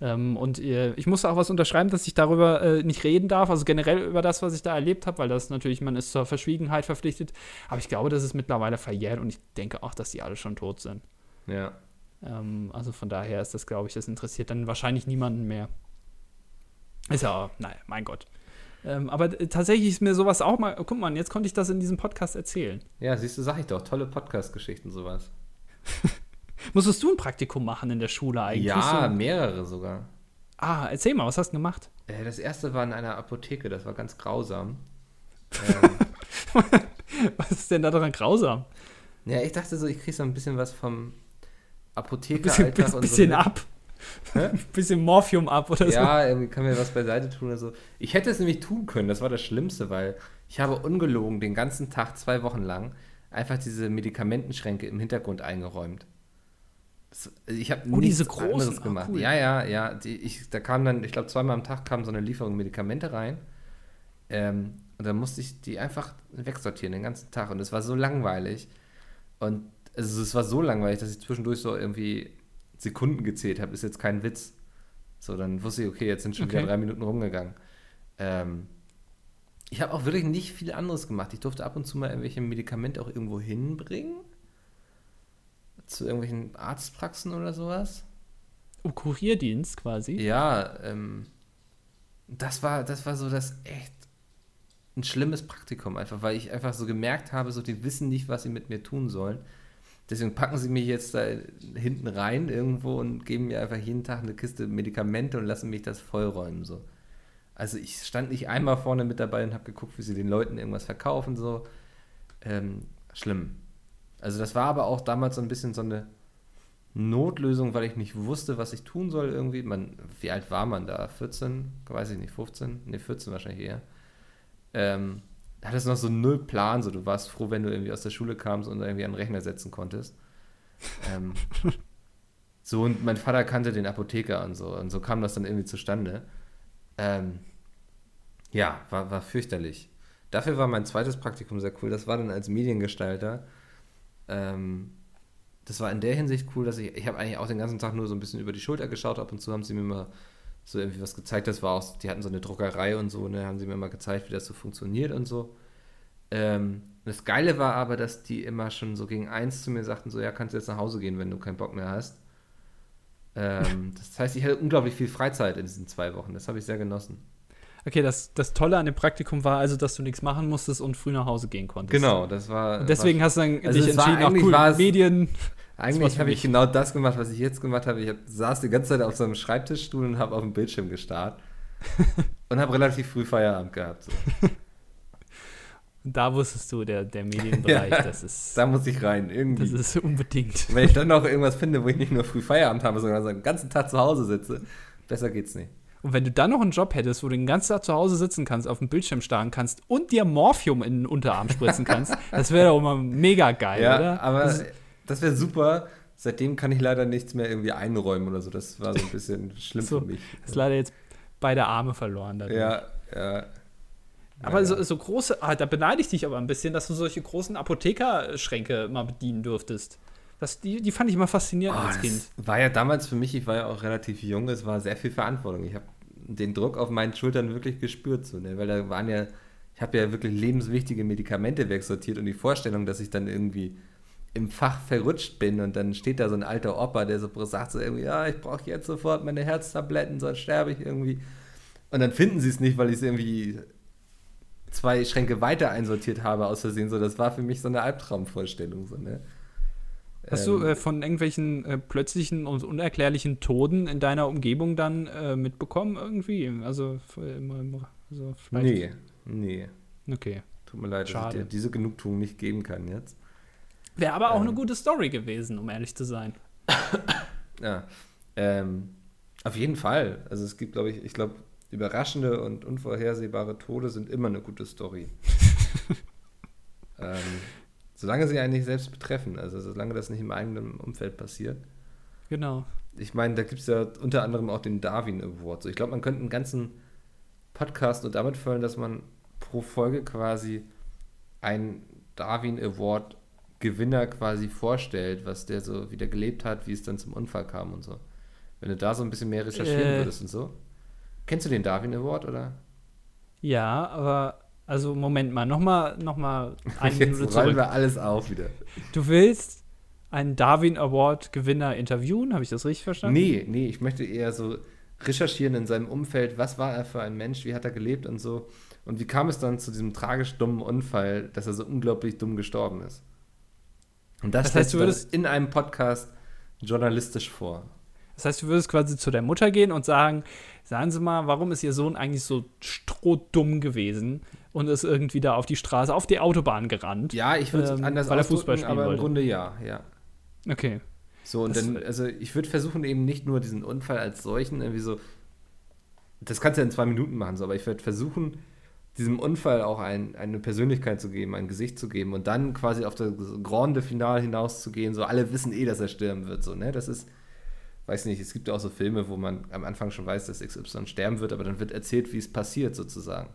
Ähm, und äh, ich musste auch was unterschreiben, dass ich darüber äh, nicht reden darf, also generell über das, was ich da erlebt habe, weil das natürlich, man ist zur Verschwiegenheit verpflichtet. Aber ich glaube, das ist mittlerweile verjährt und ich denke auch, dass die alle schon tot sind. Ja. Ähm, also von daher ist das, glaube ich, das interessiert dann wahrscheinlich niemanden mehr. Ist ja, naja, mein Gott. Ähm, aber tatsächlich ist mir sowas auch mal, guck mal, jetzt konnte ich das in diesem Podcast erzählen. Ja, siehst du, sag ich doch, tolle Podcast-Geschichten, sowas. Musstest du ein Praktikum machen in der Schule eigentlich? Ja, so? mehrere sogar. Ah, erzähl mal, was hast du gemacht? Äh, das erste war in einer Apotheke, das war ganz grausam. ähm. was ist denn da dran grausam? Ja, ich dachte so, ich krieg so ein bisschen was vom Apotheker bisschen, bisschen, bisschen so ab. Ein bisschen Morphium ab oder so. Ja, irgendwie kann mir was beiseite tun oder so. Ich hätte es nämlich tun können, das war das Schlimmste, weil ich habe ungelogen den ganzen Tag, zwei Wochen lang, einfach diese Medikamentenschränke im Hintergrund eingeräumt. Ich habe oh, nichts großen, anderes ah, gemacht. Oh, cool. Ja, ja, ja. Die, ich, da kam dann, ich glaube, zweimal am Tag kam so eine Lieferung Medikamente rein. Ähm, und dann musste ich die einfach wegsortieren den ganzen Tag. Und es war so langweilig. Und also, es war so langweilig, dass ich zwischendurch so irgendwie Sekunden gezählt habe. Ist jetzt kein Witz. So, dann wusste ich, okay, jetzt sind schon okay. wieder drei Minuten rumgegangen. Ähm, ich habe auch wirklich nicht viel anderes gemacht. Ich durfte ab und zu mal irgendwelche Medikamente auch irgendwo hinbringen zu irgendwelchen Arztpraxen oder sowas. Oh, Kurierdienst quasi? Ja, ähm, das war, das war so das echt ein schlimmes Praktikum, einfach, weil ich einfach so gemerkt habe, so die wissen nicht, was sie mit mir tun sollen. Deswegen packen sie mich jetzt da hinten rein irgendwo und geben mir einfach jeden Tag eine Kiste Medikamente und lassen mich das vollräumen. So. Also ich stand nicht einmal vorne mit dabei und habe geguckt, wie sie den Leuten irgendwas verkaufen. So. Ähm, schlimm. Also das war aber auch damals so ein bisschen so eine Notlösung, weil ich nicht wusste, was ich tun soll irgendwie. Man, wie alt war man da? 14? Weiß ich nicht, 15? Ne, 14 wahrscheinlich eher. Ähm, hattest noch so null Plan, so du warst froh, wenn du irgendwie aus der Schule kamst und irgendwie einen Rechner setzen konntest. Ähm, So, und mein Vater kannte den Apotheker und so. Und so kam das dann irgendwie zustande. Ähm, ja, war, war fürchterlich. Dafür war mein zweites Praktikum sehr cool. Das war dann als Mediengestalter. Ähm, das war in der Hinsicht cool, dass ich, ich habe eigentlich auch den ganzen Tag nur so ein bisschen über die Schulter geschaut. Ab und zu haben sie mir mal so irgendwie was gezeigt. Das war auch, die hatten so eine Druckerei und so, ne, haben sie mir mal gezeigt, wie das so funktioniert und so. Ähm, das Geile war aber, dass die immer schon so gegen eins zu mir sagten, so, ja, kannst du jetzt nach Hause gehen, wenn du keinen Bock mehr hast. Ähm, das heißt, ich hatte unglaublich viel Freizeit in diesen zwei Wochen. Das habe ich sehr genossen. Okay, das, das Tolle an dem Praktikum war also, dass du nichts machen musstest und früh nach Hause gehen konntest. Genau, das war. Und deswegen war, hast du dann also dich entschieden, auch cool, Medien. Eigentlich habe ich genau das gemacht, was ich jetzt gemacht habe. Ich hab, saß die ganze Zeit auf so einem Schreibtischstuhl und habe auf dem Bildschirm gestarrt. und habe relativ früh Feierabend gehabt. So. Da wusstest du, der, der Medienbereich, ja, das ist. Da muss ich rein, irgendwie. Das ist unbedingt. Wenn ich dann noch irgendwas finde, wo ich nicht nur früh Feierabend habe, sondern so den ganzen Tag zu Hause sitze, besser geht's nicht. Und wenn du dann noch einen Job hättest, wo du den ganzen Tag zu Hause sitzen kannst, auf dem Bildschirm starren kannst und dir Morphium in den Unterarm spritzen kannst, das wäre doch immer mega geil, ja, oder? Aber das, das wäre super. Seitdem kann ich leider nichts mehr irgendwie einräumen oder so. Das war so ein bisschen schlimm so, für mich. Ist leider jetzt beide Arme verloren. Dadurch. Ja, ja. Aber ja, so, so, große, ah, da beneide ich dich aber ein bisschen, dass du solche großen Apothekerschränke mal bedienen dürftest. Das, die, die fand ich immer faszinierend oh, als Kind. War ja damals für mich, ich war ja auch relativ jung, es war sehr viel Verantwortung. Ich habe den Druck auf meinen Schultern wirklich gespürt, so, ne? weil da waren ja, ich habe ja wirklich lebenswichtige Medikamente wegsortiert und die Vorstellung, dass ich dann irgendwie im Fach verrutscht bin und dann steht da so ein alter Opa, der so sagt so irgendwie, ja, ich brauche jetzt sofort meine Herztabletten, sonst sterbe ich irgendwie. Und dann finden sie es nicht, weil ich es irgendwie zwei Schränke weiter einsortiert habe aus Versehen. So, das war für mich so eine Albtraumvorstellung. So, ne? Hast ähm, du äh, von irgendwelchen äh, plötzlichen und unerklärlichen Toden in deiner Umgebung dann äh, mitbekommen irgendwie? Also, also vielleicht. Nee, nee. Okay. Tut mir leid, Schade. dass ich dir diese Genugtuung nicht geben kann jetzt. Wäre aber auch ähm, eine gute Story gewesen, um ehrlich zu sein. ja. Ähm, auf jeden Fall. Also es gibt, glaube ich, ich glaube, überraschende und unvorhersehbare Tode sind immer eine gute Story. ähm, solange sie einen nicht selbst betreffen, also solange das nicht im eigenen Umfeld passiert. Genau. Ich meine, da gibt es ja unter anderem auch den Darwin Award. So, ich glaube, man könnte einen ganzen Podcast nur damit füllen, dass man pro Folge quasi einen Darwin Award Gewinner quasi vorstellt, was der so wieder gelebt hat, wie es dann zum Unfall kam und so. Wenn du da so ein bisschen mehr recherchieren äh, würdest und so. Kennst du den Darwin Award, oder? Ja, aber also Moment mal, nochmal noch mal eine Jetzt Minute zurück. wir alles auf wieder. Du willst einen Darwin Award Gewinner interviewen, habe ich das richtig verstanden? Nee, nee, ich möchte eher so recherchieren in seinem Umfeld, was war er für ein Mensch, wie hat er gelebt und so. Und wie kam es dann zu diesem tragisch dummen Unfall, dass er so unglaublich dumm gestorben ist? Und das, das heißt, du würdest in einem Podcast journalistisch vor. Das heißt, du würdest quasi zu der Mutter gehen und sagen, sagen Sie mal, warum ist Ihr Sohn eigentlich so strohdumm gewesen und ist irgendwie da auf die Straße, auf die Autobahn gerannt? Ja, ich würde ähm, anders weil er Fußball spielen aber wollte. im Grunde ja, ja. Okay. So, und das dann, also ich würde versuchen, eben nicht nur diesen Unfall als solchen irgendwie so, das kannst du ja in zwei Minuten machen, so, aber ich würde versuchen, diesem Unfall auch ein, eine Persönlichkeit zu geben, ein Gesicht zu geben und dann quasi auf das Grande Finale hinauszugehen, so alle wissen eh, dass er sterben wird, so, ne? Das ist, weiß nicht, es gibt ja auch so Filme, wo man am Anfang schon weiß, dass XY sterben wird, aber dann wird erzählt, wie es passiert, sozusagen.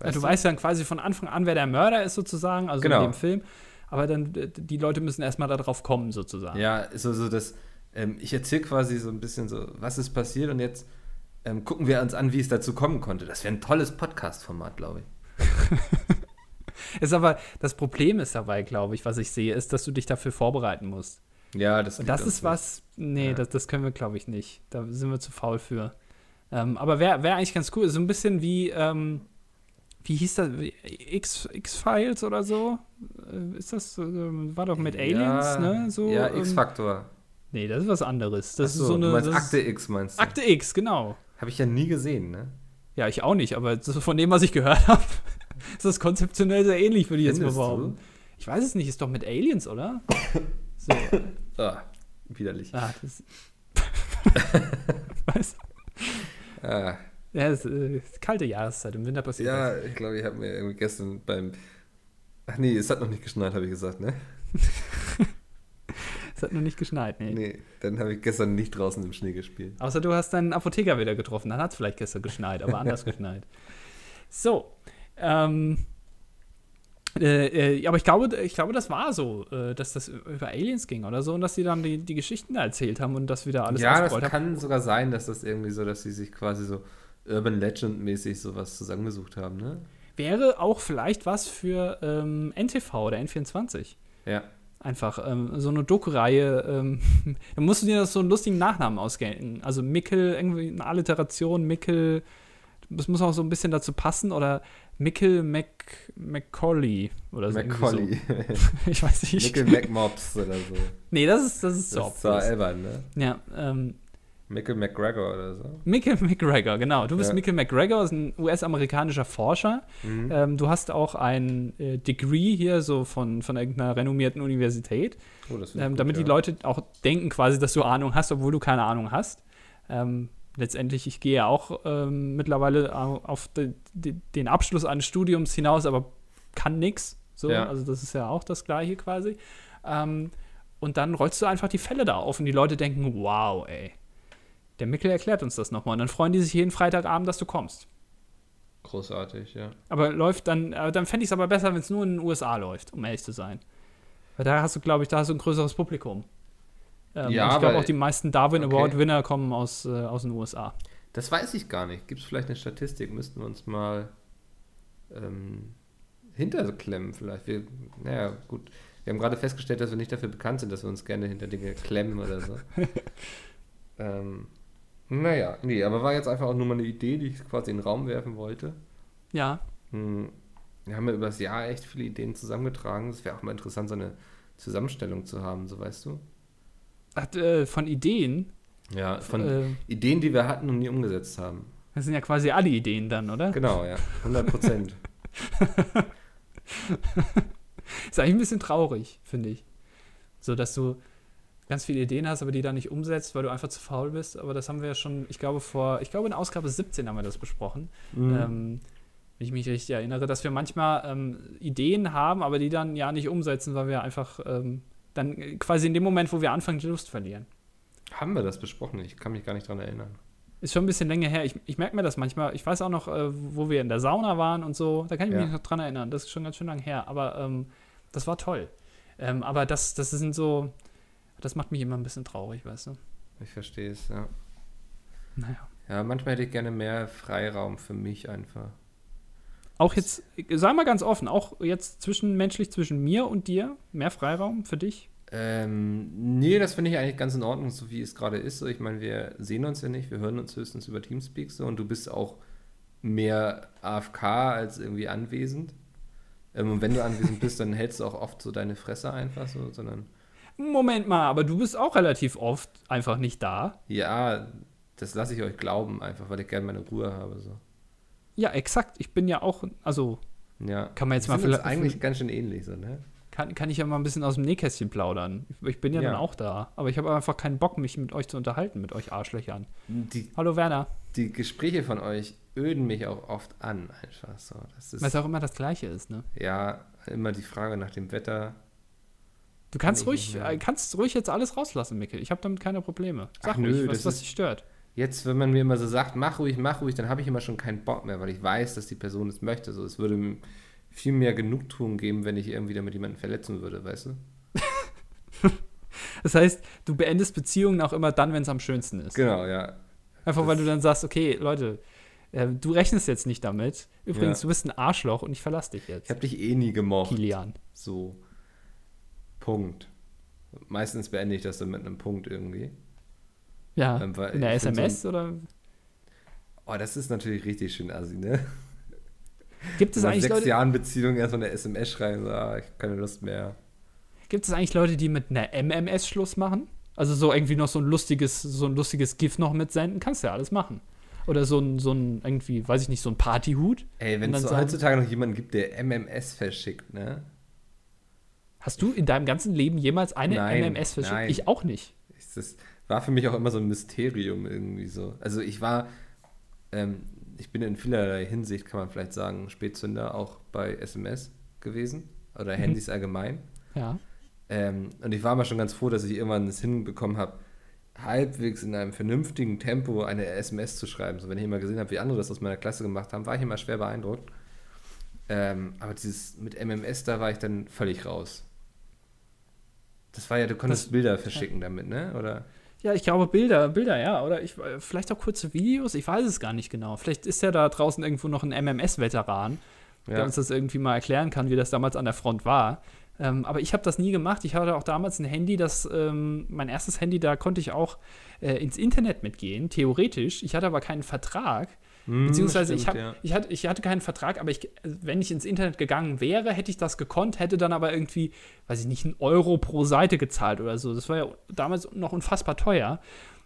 Weißt ja, du, du weißt dann quasi von Anfang an, wer der Mörder ist, sozusagen, also genau. in dem Film, aber dann, die Leute müssen erstmal darauf kommen, sozusagen. Ja, so, so das, ähm, ich erzähle quasi so ein bisschen so, was ist passiert und jetzt ähm, gucken wir uns an, wie es dazu kommen konnte. Das wäre ein tolles Podcast-Format, glaube ich. ist aber, das Problem ist dabei, glaube ich, was ich sehe, ist, dass du dich dafür vorbereiten musst. Ja, das Und das ist was, nee, ja. das, das können wir, glaube ich, nicht. Da sind wir zu faul für. Ähm, aber wäre wär eigentlich ganz cool. So ein bisschen wie, ähm, wie hieß das? X-Files oder so? Äh, ist das, äh, war doch mit Aliens, ja, ne? So, ja, ähm, X-Faktor. Nee, das ist was anderes. Das so, ist so eine. Du meinst Akte X, meinst du? Akte X, genau. Habe ich ja nie gesehen, ne? Ja, ich auch nicht, aber von dem, was ich gehört habe, ist das konzeptionell sehr ähnlich, würde ich Findest jetzt mal behaupten. Du? Ich weiß es nicht, ist doch mit Aliens, oder? So. ah, widerlich. Ah, das. weißt du? Ah. Ja, es äh, ist kalte Jahreszeit, im Winter passiert Ja, das. ich glaube, ich habe mir irgendwie gestern beim. Ach nee, es hat noch nicht geschneit, habe ich gesagt, ne? Es hat nur nicht geschneit, nee. Nee, dann habe ich gestern nicht draußen im Schnee gespielt. Außer du hast deinen Apotheker wieder getroffen. Dann hat es vielleicht gestern geschneit, aber anders geschneit. So. Ähm, äh, äh, aber ich glaube, ich glaube, das war so, äh, dass das über Aliens ging oder so und dass sie dann die, die Geschichten da erzählt haben und das wieder alles Ja, das haben. kann sogar sein, dass das irgendwie so, dass sie sich quasi so Urban Legend-mäßig sowas zusammengesucht haben, ne? Wäre auch vielleicht was für ähm, NTV oder N24. Ja. Einfach ähm, so eine Doku-Reihe. Ähm, da musst du dir das so einen lustigen Nachnamen ausgelten. Also Mickel, irgendwie eine Alliteration, Mickel, das muss auch so ein bisschen dazu passen oder Mickel Mac, Macaulay oder so. Macaulay. So. Ich weiß nicht. Mickel McMops oder so. Nee, das ist, das ist so. Das ist obvious. albern, ne? Ja, ähm, Mickel McGregor oder so. Michael McGregor, genau. Du bist Ja. Michael McGregor, ist ein US-amerikanischer Forscher. Mhm. Ähm, du hast auch ein äh, Degree hier, so von, von irgendeiner renommierten Universität, Oh, ähm, gut, damit ja. die Leute auch denken quasi, dass du Ahnung hast, obwohl du keine Ahnung hast. Ähm, letztendlich, ich gehe ja auch ähm, mittlerweile au- auf de, de, den Abschluss eines Studiums hinaus, aber kann nix. So, Ja. also das ist ja auch das Gleiche quasi. Ähm, und dann rollst du einfach die Fälle da auf und die Leute denken, wow, ey. Der Mickel erklärt uns das nochmal. Und dann freuen die sich jeden Freitagabend, dass du kommst. Großartig, ja. Aber läuft dann, dann fände ich es aber besser, wenn es nur in den USA läuft, um ehrlich zu sein. Weil da hast du, glaube ich, da hast du ein größeres Publikum. Ähm, Ja, und ich glaube auch die meisten Darwin okay. Award-Winner kommen aus, äh, aus den USA. Das weiß ich gar nicht. Gibt es vielleicht eine Statistik? Müssten wir uns mal ähm, hinterklemmen vielleicht. Wir, naja, gut. Wir haben gerade festgestellt, dass wir nicht dafür bekannt sind, dass wir uns gerne hinter Dinge klemmen oder so. ähm, naja, nee, aber war jetzt einfach auch nur mal eine Idee, die ich quasi in den Raum werfen wollte. Ja, Hm, Wir haben ja über das Jahr echt viele Ideen zusammengetragen. Es wäre auch mal interessant, so eine Zusammenstellung zu haben, so weißt du. Hat, äh, von Ideen, Ja, von äh, Ideen, die wir hatten und nie umgesetzt haben. das sind ja quasi alle Ideen dann, oder? Genau, ja. 100 Prozent. Ist eigentlich ein bisschen traurig, finde ich. So, dass du ganz viele Ideen hast, aber die dann nicht umsetzt, weil du einfach zu faul bist. Aber das haben wir ja schon, ich glaube, vor, ich glaube, in Ausgabe 17 haben wir das besprochen. Mhm. Ähm, wenn ich mich richtig erinnere, dass wir manchmal ähm, Ideen haben, aber die dann ja nicht umsetzen, weil wir einfach ähm, dann quasi in dem Moment, wo wir anfangen, die Lust verlieren. Haben wir das besprochen? Ich kann mich gar nicht dran erinnern. Ist schon ein bisschen länger her. Ich, ich merke mir das manchmal. Ich weiß auch noch, äh, wo wir in der Sauna waren und so. Da kann ich Ja. mich noch dran erinnern. Das ist schon ganz schön lang her. Aber ähm, das war toll. Ähm, aber das, das sind so, das macht mich immer ein bisschen traurig, weißt du? Ich verstehe es, ja. Naja. Ja, manchmal hätte ich gerne mehr Freiraum für mich einfach. Auch jetzt, sei mal ganz offen, auch jetzt zwischenmenschlich zwischen mir und dir, mehr Freiraum für dich? Ähm, nee, das finde ich eigentlich ganz in Ordnung, so wie es gerade ist. So, ich meine, wir sehen uns ja nicht, wir hören uns höchstens über Teamspeak so und du bist auch mehr AFK als irgendwie anwesend. Ähm, und wenn du anwesend bist, dann hältst du auch oft so deine Fresse einfach so, sondern Moment mal, aber du bist auch relativ oft einfach nicht da. ja, das lasse ich euch glauben, einfach weil ich gerne meine Ruhe habe. So. Ja, exakt. Ich bin ja auch, also Ja. Kann man jetzt mal vielleicht- eigentlich ganz schön ähnlich, so, ne? kann, kann ich ja mal ein bisschen aus dem Nähkästchen plaudern. Ich, bin ja, Ja. dann auch da. Aber ich habe einfach keinen Bock, mich mit euch zu unterhalten, mit euch Arschlöchern. Die, Hallo Werner. die Gespräche von euch öden mich auch oft an, einfach so. Das Weil es ist auch immer das Gleiche ist, ne? ja immer die Frage nach dem Wetter. Du kannst ich ruhig, mehr. äh, kannst ruhig jetzt alles rauslassen, Mikkel. Ich habe damit keine Probleme. Sag Ach ruhig, nö, was, was dich stört. Jetzt, wenn man mir immer so sagt, mach ruhig, mach ruhig, dann habe ich immer schon keinen Bock mehr, weil ich weiß, dass die Person es möchte. So, es würde mir viel mehr Genugtuung geben, wenn ich irgendwie damit jemanden verletzen würde, weißt du? Das heißt, du beendest Beziehungen auch immer dann, wenn es am schönsten ist. Genau, ja. Einfach weil Das- du dann sagst, okay, Leute, äh, du rechnest jetzt nicht damit. Übrigens, Ja. du bist ein Arschloch und ich verlasse dich Ich jetzt. habe dich eh nie gemocht. Kilian. So. Punkt. Meistens beende ich das dann mit einem Punkt irgendwie. Ja, Ähm, in der find so SMS oder Oh, das ist natürlich richtig schön assi, ne? gibt es Nach eigentlich sechs Leute, Jahren Beziehung erst mal eine SMS schreiben, so, ah, ich habe keine Lust mehr. gibt es eigentlich Leute, die mit einer MMS Schluss machen? Also so irgendwie noch so ein lustiges, so ein lustiges GIF noch mitsenden, kannst du ja alles machen. Oder so ein, so ein irgendwie, weiß ich nicht, so ein Partyhut. Ey, wenn es so heutzutage noch jemanden gibt, der MMS verschickt, ne? Hast du in deinem ganzen Leben jemals eine Nein, MMS verschickt? nein. Ich auch nicht. Das war für mich auch immer so ein Mysterium irgendwie so. Also ich war, ähm, ich bin in vielerlei Hinsicht, kann man vielleicht sagen, Spätzünder auch bei SMS gewesen oder Mhm. Handys allgemein. Ja. Ähm, und ich war mal schon ganz froh, dass ich irgendwann es hinbekommen habe, halbwegs in einem vernünftigen Tempo eine SMS zu schreiben. So, wenn ich immer gesehen habe, wie andere das aus meiner Klasse gemacht haben, war ich immer schwer beeindruckt. Ähm, aber dieses mit MMS, da war ich dann völlig raus. Das war ja, du konntest das, Bilder verschicken ja. damit, ne? Oder? Ja, ich glaube Bilder, Bilder, ja. Oder ich, vielleicht auch kurze Videos, ich weiß es gar nicht genau. Vielleicht ist ja da draußen irgendwo noch ein MMS-Veteran, ja. der uns das irgendwie mal erklären kann, wie das damals an der Front war. Ähm, aber ich habe das nie gemacht. Ich hatte auch damals ein Handy, das ähm, mein erstes Handy, da konnte ich auch äh, ins Internet mitgehen, theoretisch. Ich hatte aber keinen Vertrag. Hm, Beziehungsweise stimmt, ich, hab, ja. ich, hatte, ich hatte keinen Vertrag, aber ich, wenn ich ins Internet gegangen wäre, hätte ich das gekonnt, hätte dann aber irgendwie, weiß ich nicht, einen Euro pro Seite gezahlt oder so. Das war ja damals noch unfassbar teuer.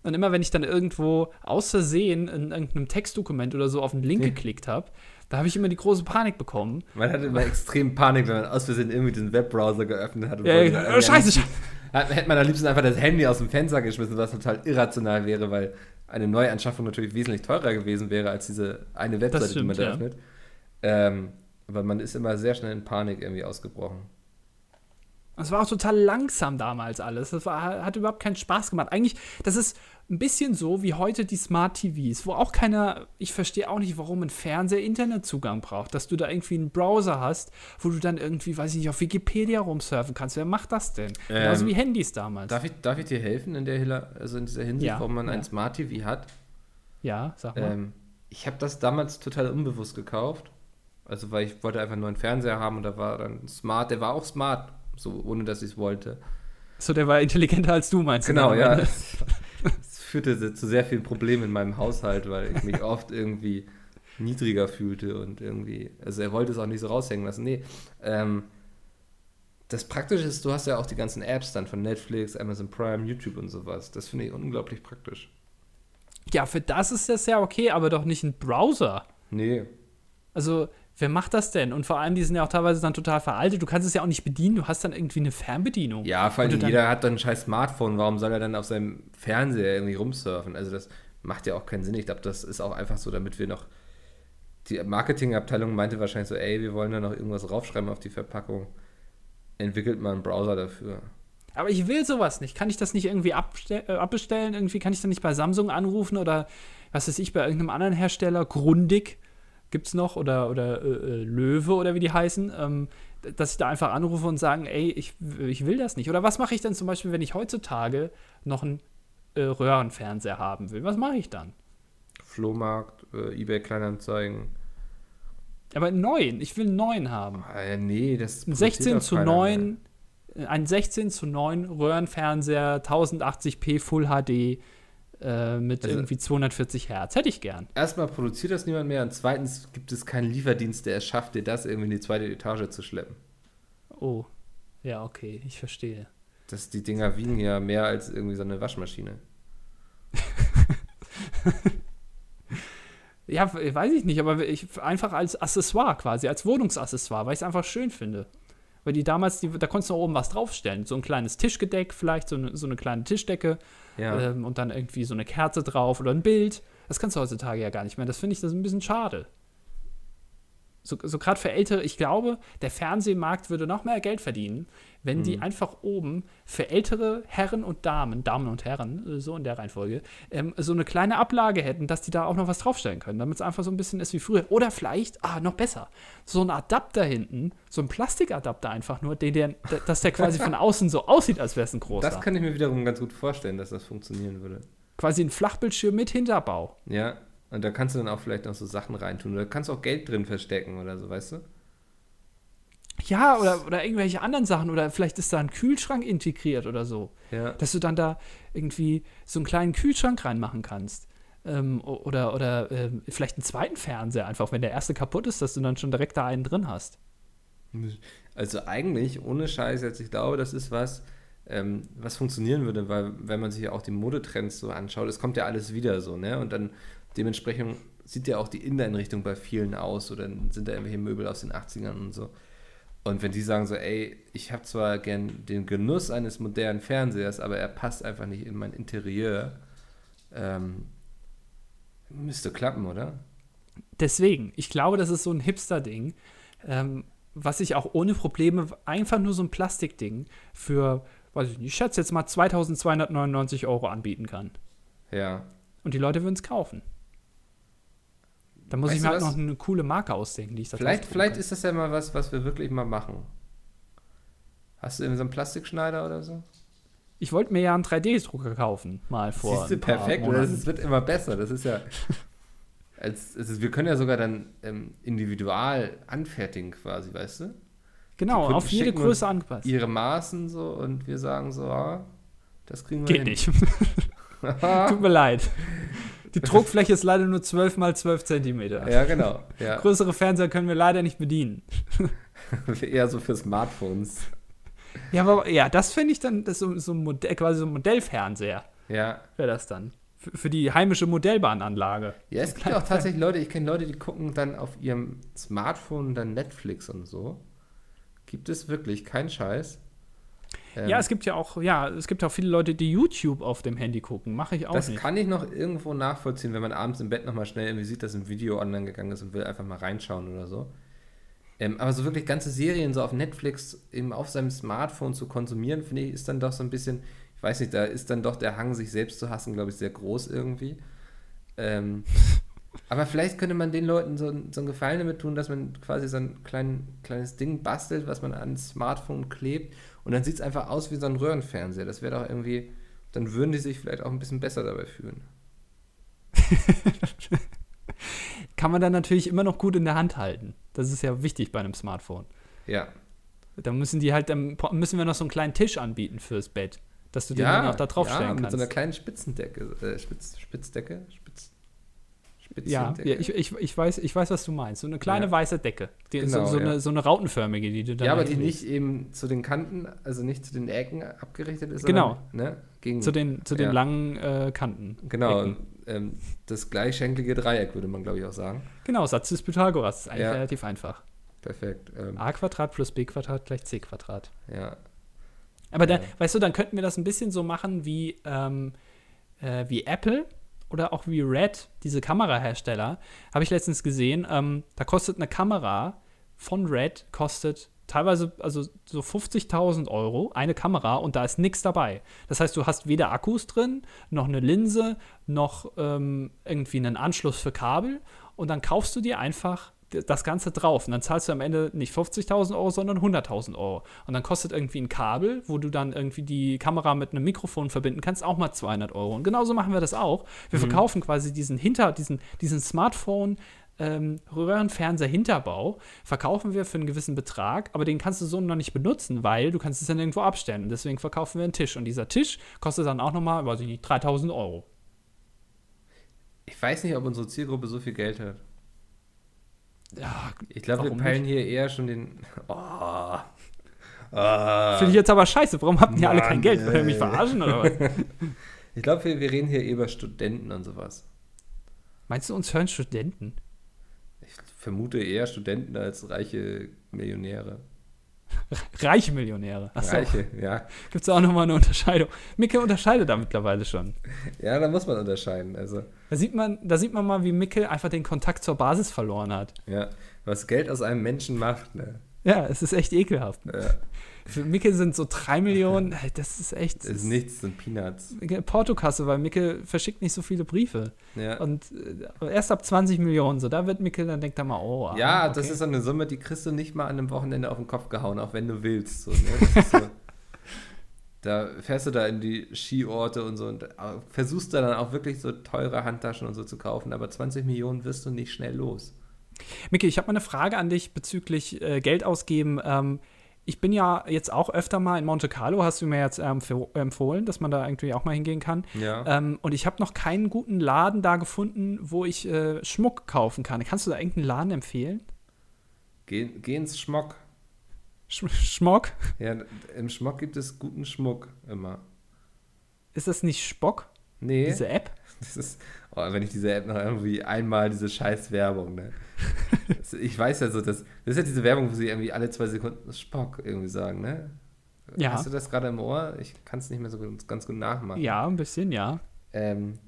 Und immer wenn ich dann irgendwo aus Versehen in irgendeinem Textdokument oder so auf einen Link geklickt habe, da habe ich immer die große Panik bekommen. Man hatte immer extrem Panik, wenn man aus Versehen irgendwie den Webbrowser geöffnet hat. Ja, ja, scheiße, scheiße. Hätte man am liebsten einfach das Handy aus dem Fenster geschmissen, was total irrational wäre, weil eine Neuanschaffung natürlich wesentlich teurer gewesen wäre als diese eine Webseite, stimmt, die man da ja. öffnet. Ähm, aber man ist immer sehr schnell in Panik irgendwie ausgebrochen. Es war auch total langsam damals alles. Das war, hat überhaupt keinen Spaß gemacht. Eigentlich, das ist ein bisschen so wie heute die Smart TVs, wo auch keiner, ich verstehe auch nicht, warum ein Fernseher Internetzugang braucht, dass du da irgendwie einen Browser hast, wo du dann irgendwie, weiß ich nicht, auf Wikipedia rumsurfen kannst. Wer macht das denn? Ähm, Genauso wie Handys damals. Darf ich, darf ich dir helfen in der, also in dieser Hinsicht, ja, warum man ja. ein Smart TV hat? Ja, sag mal. Ähm, ich habe das damals total unbewusst gekauft. Also, weil ich wollte einfach nur einen Fernseher haben und da war dann Smart, der war auch smart so ohne dass ich es wollte. So, der war intelligenter als du, meinst du? Genau, ja. Es führte zu sehr vielen Problemen in meinem Haushalt, weil ich mich oft irgendwie niedriger fühlte und irgendwie, also er wollte es auch nicht so raushängen lassen. Nee, ähm, das Praktische ist, du hast ja auch die ganzen Apps dann von Netflix, Amazon Prime, YouTube und sowas. Das finde ich unglaublich praktisch. Ja, für das ist das ja okay, aber doch nicht ein Browser. Nee. Also, Wer macht das denn? Und vor allem, die sind ja auch teilweise dann total veraltet. Du kannst es ja auch nicht bedienen. Du hast dann irgendwie eine Fernbedienung. Ja, vor allem jeder hat dann ein scheiß Smartphone. Warum soll er dann auf seinem Fernseher irgendwie rumsurfen? Also das macht ja auch keinen Sinn. Ich glaube, das ist auch einfach so, damit wir noch die Marketingabteilung meinte wahrscheinlich so, ey, wir wollen da noch irgendwas raufschreiben auf die Verpackung. Entwickelt mal einen Browser dafür. Aber ich will sowas nicht. Kann ich das nicht irgendwie äh, abbestellen? Irgendwie kann ich dann nicht bei Samsung anrufen oder was weiß ich, bei irgendeinem anderen Hersteller, Grundig gibt es noch oder, oder äh, äh, Löwe oder wie die heißen, ähm, dass ich da einfach anrufe und sagen, ey, ich, ich will das nicht. Oder was mache ich denn zum Beispiel, wenn ich heutzutage noch einen äh, Röhrenfernseher haben will? Was mache ich dann? Flohmarkt, äh, eBay Kleinanzeigen. Aber einen neuen, ich will einen neuen haben. Ah, nee, das ein 16 zu 9, mehr. ein 16 zu 9 Röhrenfernseher, 1080p Full HD äh, mit also, irgendwie 240 Hertz. Hätte ich gern. Erstmal produziert das niemand mehr und zweitens gibt es keinen Lieferdienst, der es schafft, dir das irgendwie in die zweite Etage zu schleppen. Oh, ja, okay, ich verstehe. Das, die Dinger wiegen ja mehr als irgendwie so eine Waschmaschine. ja, weiß ich nicht, aber ich, einfach als Accessoire quasi, als Wohnungsaccessoire, weil ich es einfach schön finde. Weil die damals, die, da konntest du oben was draufstellen. So ein kleines Tischgedeck vielleicht, so eine, so eine kleine Tischdecke. Ja. Ähm, und dann irgendwie so eine Kerze drauf oder ein Bild. Das kannst du heutzutage ja gar nicht mehr. Das finde ich das ein bisschen schade. So, so gerade für Ältere, ich glaube, der Fernsehmarkt würde noch mehr Geld verdienen, wenn mhm. die einfach oben für ältere Herren und Damen, Damen und Herren, äh, so in der Reihenfolge, ähm, so eine kleine Ablage hätten, dass die da auch noch was draufstellen können, damit es einfach so ein bisschen ist wie früher. Oder vielleicht, ah, noch besser, so ein Adapter hinten, so ein Plastikadapter einfach nur, den, der, dass der quasi von außen so aussieht, als wäre es ein großer. Das kann ich mir wiederum ganz gut vorstellen, dass das funktionieren würde. Quasi ein Flachbildschirm mit Hinterbau. Ja, und da kannst du dann auch vielleicht noch so Sachen reintun. Oder kannst auch Geld drin verstecken oder so, weißt du? Ja, oder, oder irgendwelche anderen Sachen. Oder vielleicht ist da ein Kühlschrank integriert oder so. Ja. Dass du dann da irgendwie so einen kleinen Kühlschrank reinmachen kannst. Ähm, oder oder ähm, vielleicht einen zweiten Fernseher einfach, wenn der erste kaputt ist, dass du dann schon direkt da einen drin hast. Also eigentlich, ohne Scheiß jetzt, ich glaube, das ist was, ähm, was funktionieren würde, weil wenn man sich ja auch die Modetrends so anschaut, es kommt ja alles wieder so, ne? Und dann dementsprechend sieht ja auch die Inneneinrichtung bei vielen aus oder sind da irgendwelche Möbel aus den 80ern und so. Und wenn die sagen so, ey, ich habe zwar gern den Genuss eines modernen Fernsehers, aber er passt einfach nicht in mein Interieur, ähm, müsste klappen, oder? Deswegen, ich glaube, das ist so ein Hipster-Ding. Ähm, was ich auch ohne Probleme einfach nur so ein Plastikding für, weiß ich nicht, ich schätze jetzt mal 2299 Euro anbieten kann. Ja. Und die Leute würden es kaufen. Da muss Weißt ich mir halt was? noch eine coole Marke ausdenken, die ich da Vielleicht, vielleicht kann. ist das ja mal was, was wir wirklich mal machen. Hast du irgendwie so einen Plastikschneider oder so? Ich wollte mir ja einen 3D-Drucker kaufen, mal vor. Siehst du, perfekt. Ist, wird immer besser. Das ist ja. Als, es ist, wir können ja sogar dann ähm, individual anfertigen, quasi, weißt du? genau, auf jede Größe angepasst. Ihre Maßen so und wir sagen so, ah, das kriegen wir Geht hin. nicht. Tut mir leid. Die Druckfläche ist leider nur 12 mal 12 Zentimeter. ja, genau. Ja. Größere Fernseher können wir leider nicht bedienen. Eher so für Smartphones. Ja, aber ja, das finde ich dann, das ist so, so ein Modell, quasi so ein Modellfernseher Ja. wäre das dann. Für, für die heimische Modellbahnanlage. Ja, es gibt ja auch tatsächlich Leute, ich kenne Leute, die gucken dann auf ihrem Smartphone dann Netflix und so. Gibt es wirklich, kein Scheiß. Ähm, Ja, es gibt ja auch, ja, es gibt auch viele Leute, die YouTube auf dem Handy gucken. Mache ich auch das nicht. kann ich noch irgendwo nachvollziehen, wenn man abends im Bett nochmal schnell irgendwie sieht, dass ein Video online gegangen ist und will einfach mal reinschauen oder so. Ähm, aber so wirklich ganze Serien so auf Netflix eben auf seinem Smartphone zu konsumieren, finde ich, ist dann doch so ein bisschen, ich weiß nicht, da ist dann doch der Hang, sich selbst zu hassen, glaube ich, sehr groß irgendwie. Ähm, aber vielleicht könnte man den Leuten so, so einen Gefallen damit tun, dass man quasi so ein klein, kleines Ding bastelt, was man ans Smartphone klebt und dann sieht es einfach aus wie so ein Röhrenfernseher. Das wäre doch irgendwie, dann würden die sich vielleicht auch ein bisschen besser dabei fühlen. Kann man dann natürlich immer noch gut in der Hand halten. Das ist ja wichtig bei einem Smartphone. Ja. Da müssen die halt, dann müssen wir noch so einen kleinen Tisch anbieten fürs Bett, dass du den dann auch da draufstellen ja, mit kannst. so einer kleinen Spitzendecke, äh, Spitz, Spitzdecke, Spitz, Ja, ja ich, ich, ich, weiß, ich weiß, was du meinst. So eine kleine Ja. weiße Decke. Die, Genau, so, so, ja. eine, so eine rautenförmige, die du dann ja, aber die nicht eben zu den Kanten, also nicht zu den Ecken abgerichtet ist, Genau. sondern, ne, gegen, Zu den, zu den langen äh, Kanten. genau, Ecken. ähm, das gleichschenklige Dreieck, würde man, glaube ich, auch sagen. Genau, Satz des Pythagoras. ist eigentlich relativ einfach. Perfekt. Ähm, a Quadrat plus b Quadrat gleich c Quadrat. ja. Aber dann, weißt du, dann könnten wir das ein bisschen so machen wie, ähm, äh, wie Apple oder auch wie Red, diese Kamerahersteller. Habe ich letztens gesehen. Ähm, da kostet eine Kamera von Red, kostet teilweise also so 50.000 Euro eine Kamera und da ist nichts dabei. Das heißt, du hast weder Akkus drin, noch eine Linse, noch ähm, irgendwie einen Anschluss für Kabel und dann kaufst du dir einfach das Ganze drauf und dann zahlst du am Ende nicht 50.000 Euro, sondern 100.000 Euro. Und dann kostet irgendwie ein Kabel, wo du dann irgendwie die Kamera mit einem Mikrofon verbinden kannst, auch mal 200 Euro. Und genauso machen wir das auch. Wir verkaufen quasi diesen Hinter, diesen, diesen Smartphone ähm, Röhrenfernseher-Hinterbau verkaufen wir für einen gewissen Betrag, aber den kannst du so noch nicht benutzen, weil du kannst es dann irgendwo abstellen. Und deswegen verkaufen wir einen Tisch. Und dieser Tisch kostet dann auch nochmal, weiß ich nicht, 3000 Euro. Ich weiß nicht, ob unsere Zielgruppe so viel Geld hat. Ja, Ich glaube, wir peilen hier eher schon den. Oh. Ah. finde ich jetzt aber scheiße. Warum habt ihr alle kein Geld? Wollt ihr mich verarschen oder was? Ich glaube, wir, wir reden hier eher über Studenten und sowas. Meinst du, uns hören Studenten? Ich vermute eher Studenten als reiche Millionäre. Reiche Millionäre. Achso, Reiche, ja. gibt es auch nochmal eine Unterscheidung. Micke unterscheidet da mittlerweile schon. Ja, da muss man unterscheiden. Also, Da sieht man, da sieht man mal, wie Micke einfach den Kontakt zur Basis verloren hat. ja, was Geld aus einem Menschen macht, ne? Ja, es ist echt ekelhaft. Ja, Für Micke sind so drei Millionen, das ist echt. das ist nichts, das sind Peanuts. Portokasse, weil Micke verschickt nicht so viele Briefe. Ja, Und äh, erst ab 20 Millionen, so da wird Micke, dann denkt er mal, oh. ah, ja okay. das ist so eine Summe, die kriegst du nicht mal an einem Wochenende auf den Kopf gehauen, auch wenn du willst. So, ne? so, da fährst du da in die Skiorte und so und äh, versuchst da dann auch wirklich so teure Handtaschen und so zu kaufen, aber 20 Millionen wirst du nicht schnell los. Micke, ich habe mal eine Frage an dich bezüglich äh, Geld ausgeben. Ähm, ich bin ja jetzt auch öfter mal in Monte Carlo, hast du mir jetzt ähm, empfohlen, dass man da irgendwie auch mal hingehen kann. Ja. Ähm, und ich habe noch keinen guten Laden da gefunden, wo ich äh, Schmuck kaufen kann. Kannst du da irgendeinen Laden empfehlen? Geh, geh ins Schmock. Sch Schmock? Ja, im Schmock gibt es guten Schmuck immer. Ist das nicht Spock, Nee, diese App? das ist, oh, wenn ich diese App noch irgendwie einmal diese scheiß Werbung, ne? Ich weiß ja so, das, das ist ja diese Werbung, wo sie irgendwie alle zwei Sekunden Spock irgendwie sagen, ne? Ja. Hast du das gerade im Ohr? Ich kann es nicht mehr so gut, ganz gut nachmachen. Ja, ein bisschen, ja. Ähm,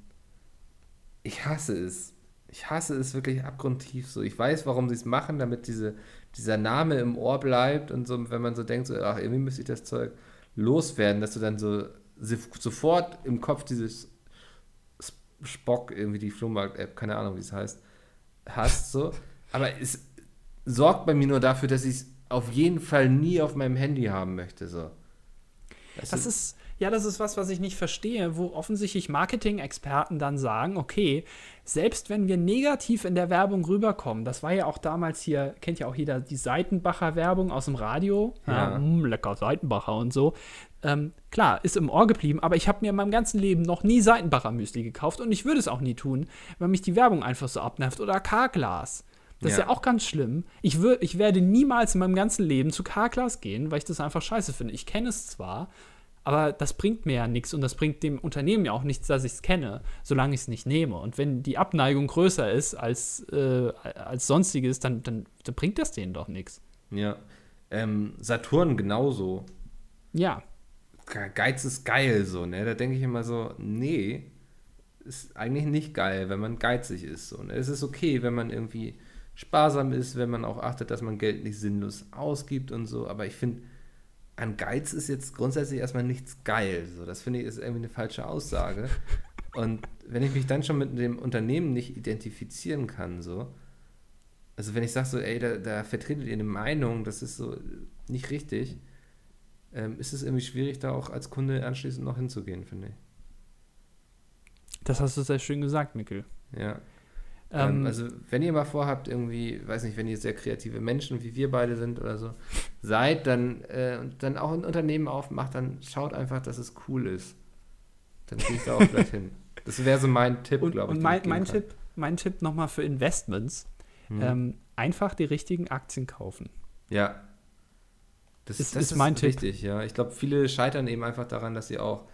ich hasse es. Ich hasse es wirklich abgrundtief so. Ich weiß, warum sie es machen, damit diese dieser Name im Ohr bleibt und so, wenn man so denkt, so, ach, irgendwie müsste ich das Zeug loswerden, dass du dann so sofort im Kopf dieses Spock, irgendwie die Flohmarkt-App, keine Ahnung, wie es heißt, hast, so. Aber es sorgt bei mir nur dafür, dass ich es auf jeden Fall nie auf meinem Handy haben möchte, so. Das, das ist, ja, das ist was, was ich nicht verstehe, wo offensichtlich Marketing-Experten dann sagen, okay, selbst wenn wir negativ in der Werbung rüberkommen, das war ja auch damals hier, kennt ja auch jeder die Seitenbacher Werbung aus dem Radio, ja. Ja, mh, lecker Seitenbacher und so. Ähm, klar, ist im Ohr geblieben, aber ich habe mir in meinem ganzen Leben noch nie Seitenbacher Müsli gekauft und ich würde es auch nie tun, weil mich die Werbung einfach so abnervt oder K-Glas. Das ja. ist ja auch ganz schlimm. Ich, wür, ich werde niemals in meinem ganzen Leben zu K-Glas gehen, weil ich das einfach scheiße finde. Ich kenne es zwar, aber das bringt mir ja nichts und das bringt dem Unternehmen ja auch nichts, dass ich es kenne, solange ich es nicht nehme. Und wenn die Abneigung größer ist als, äh, als sonstiges, dann, dann, dann, bringt das denen doch nichts. Ja. Ähm, Saturn genauso. Ja. Geiz ist geil, so, ne? Da denke ich immer so, nee, ist eigentlich nicht geil, wenn man geizig ist. So, ne? Es ist okay, wenn man irgendwie sparsam ist, wenn man auch achtet, dass man Geld nicht sinnlos ausgibt und so, aber ich finde, an Geiz ist jetzt grundsätzlich erstmal nichts geil. So, das finde ich ist irgendwie eine falsche Aussage. Und wenn ich mich dann schon mit dem Unternehmen nicht identifizieren kann, so, also wenn ich sage so, ey, da, da, vertretet ihr eine Meinung, das ist so nicht richtig, ähm, ist es irgendwie schwierig, da auch als Kunde anschließend noch hinzugehen, finde ich. Das hast du sehr schön gesagt, Mikkel. Ja. Ähm, ähm, also, wenn ihr mal vorhabt, irgendwie, weiß nicht, wenn ihr sehr kreative Menschen wie wir beide sind oder so, seid, dann, äh, dann auch ein Unternehmen aufmacht, dann schaut einfach, dass es cool ist. Dann gehe ich da auch gleich hin. Das wäre so mein Tipp, glaube ich. Und mein, mein Tipp, mein Tipp nochmal für Investments: hm. ähm, einfach die richtigen Aktien kaufen. Ja. Das, ist, das ist, ist mein richtig, Tipp. ja. Ich glaube, viele scheitern eben einfach daran, dass sie auch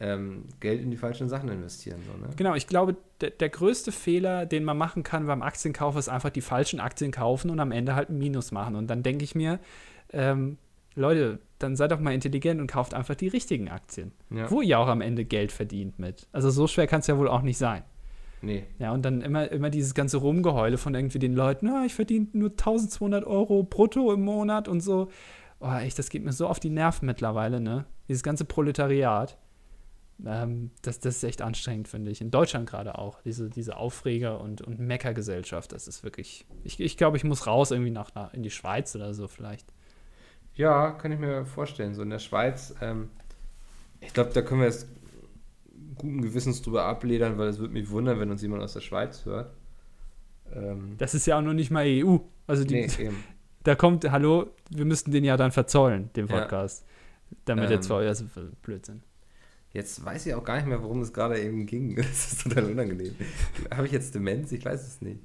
ähm, Geld in die falschen Sachen investieren. So, ne? Genau, ich glaube, der, der größte Fehler, den man machen kann beim Aktienkauf, ist einfach die falschen Aktien kaufen und am Ende halt ein Minus machen. Und dann denke ich mir, ähm, Leute, dann seid doch mal intelligent und kauft einfach die richtigen Aktien, ja. wo ihr auch am Ende Geld verdient mit. Also so schwer kann es ja wohl auch nicht sein. Nee. Ja, und dann immer, immer dieses ganze Rumgeheule von irgendwie den Leuten, ah, ich verdiene nur 1200 Euro brutto im Monat und so. Oh, echt, das geht mir so auf die Nerven mittlerweile, ne? Dieses ganze Proletariat. Ähm, das, das ist echt anstrengend, finde ich. In Deutschland gerade auch. Diese, diese Aufreger- und, und Meckergesellschaft, das ist wirklich. Ich, ich glaube, ich muss raus irgendwie nach, nach in die Schweiz oder so vielleicht. Ja, kann ich mir vorstellen. So in der Schweiz, ähm, ich glaube, da können wir jetzt guten Gewissens drüber abledern, weil es würde mich wundern, wenn uns jemand aus der Schweiz hört. Ähm, das ist ja auch noch nicht mal EU. Also die, nee, da kommt, hallo, wir müssten den ja dann verzollen, den Podcast. Ja. Damit ähm, der zwei, also Blödsinn. Jetzt weiß ich auch gar nicht mehr, worum es gerade eben ging. Das ist total unangenehm. Habe ich jetzt Demenz? Ich weiß es nicht.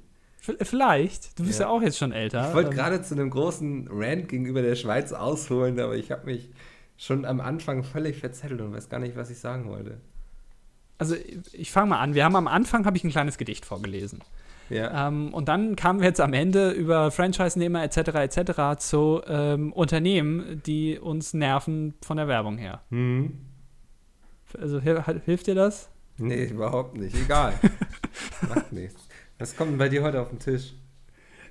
Vielleicht. Du bist ja, ja auch jetzt schon älter. Ich wollte ähm, gerade zu einem großen Rant gegenüber der Schweiz ausholen, aber ich habe mich schon am Anfang völlig verzettelt und weiß gar nicht, was ich sagen wollte. Also ich fange mal an. Wir haben am Anfang habe ich ein kleines Gedicht vorgelesen. Ja. Ähm, und dann kamen wir jetzt am Ende über Franchise-Nehmer etc. etc. zu ähm, Unternehmen, die uns nerven von der Werbung her. Mhm. Also hilft dir das? Nee, überhaupt nicht. Egal. Macht nichts. Was kommt denn bei dir heute auf den Tisch?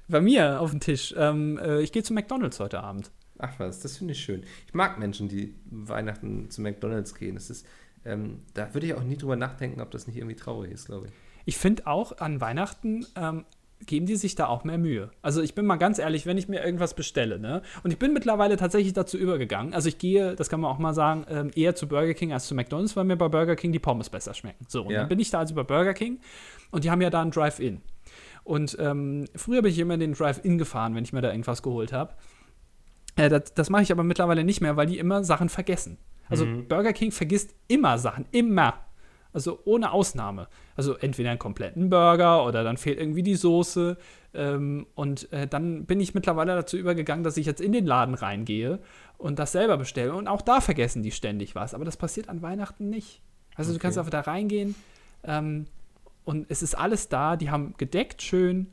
Bei mir auf den Tisch. Ähm, äh, ich gehe zu McDonalds heute Abend. Ach was, das finde ich schön. Ich mag Menschen, die Weihnachten zu McDonalds gehen. Das ist, ähm, da würde ich auch nie drüber nachdenken, ob das nicht irgendwie traurig ist, glaube ich. Ich finde auch an Weihnachten ähm, geben die sich da auch mehr Mühe. Also ich bin mal ganz ehrlich, wenn ich mir irgendwas bestelle, ne? Und ich bin mittlerweile tatsächlich dazu übergegangen. Also ich gehe, das kann man auch mal sagen, ähm, eher zu Burger King als zu McDonalds, weil mir bei Burger King die Pommes besser schmecken. So, und ja. dann bin ich da also bei Burger King und die haben ja da ein Drive-In. Und ähm, früher bin ich immer in den Drive-In gefahren, wenn ich mir da irgendwas geholt habe. Äh, das, das mache ich aber mittlerweile nicht mehr, weil die immer Sachen vergessen. Also mhm. Burger King vergisst immer Sachen, immer. Also ohne Ausnahme. Also entweder einen kompletten Burger oder dann fehlt irgendwie die Soße. Ähm, und äh, dann bin ich mittlerweile dazu übergegangen, dass ich jetzt in den Laden reingehe und das selber bestelle. Und auch da vergessen die ständig was. Aber das passiert an Weihnachten nicht. Also okay. du kannst einfach da reingehen ähm, und es ist alles da. Die haben gedeckt schön.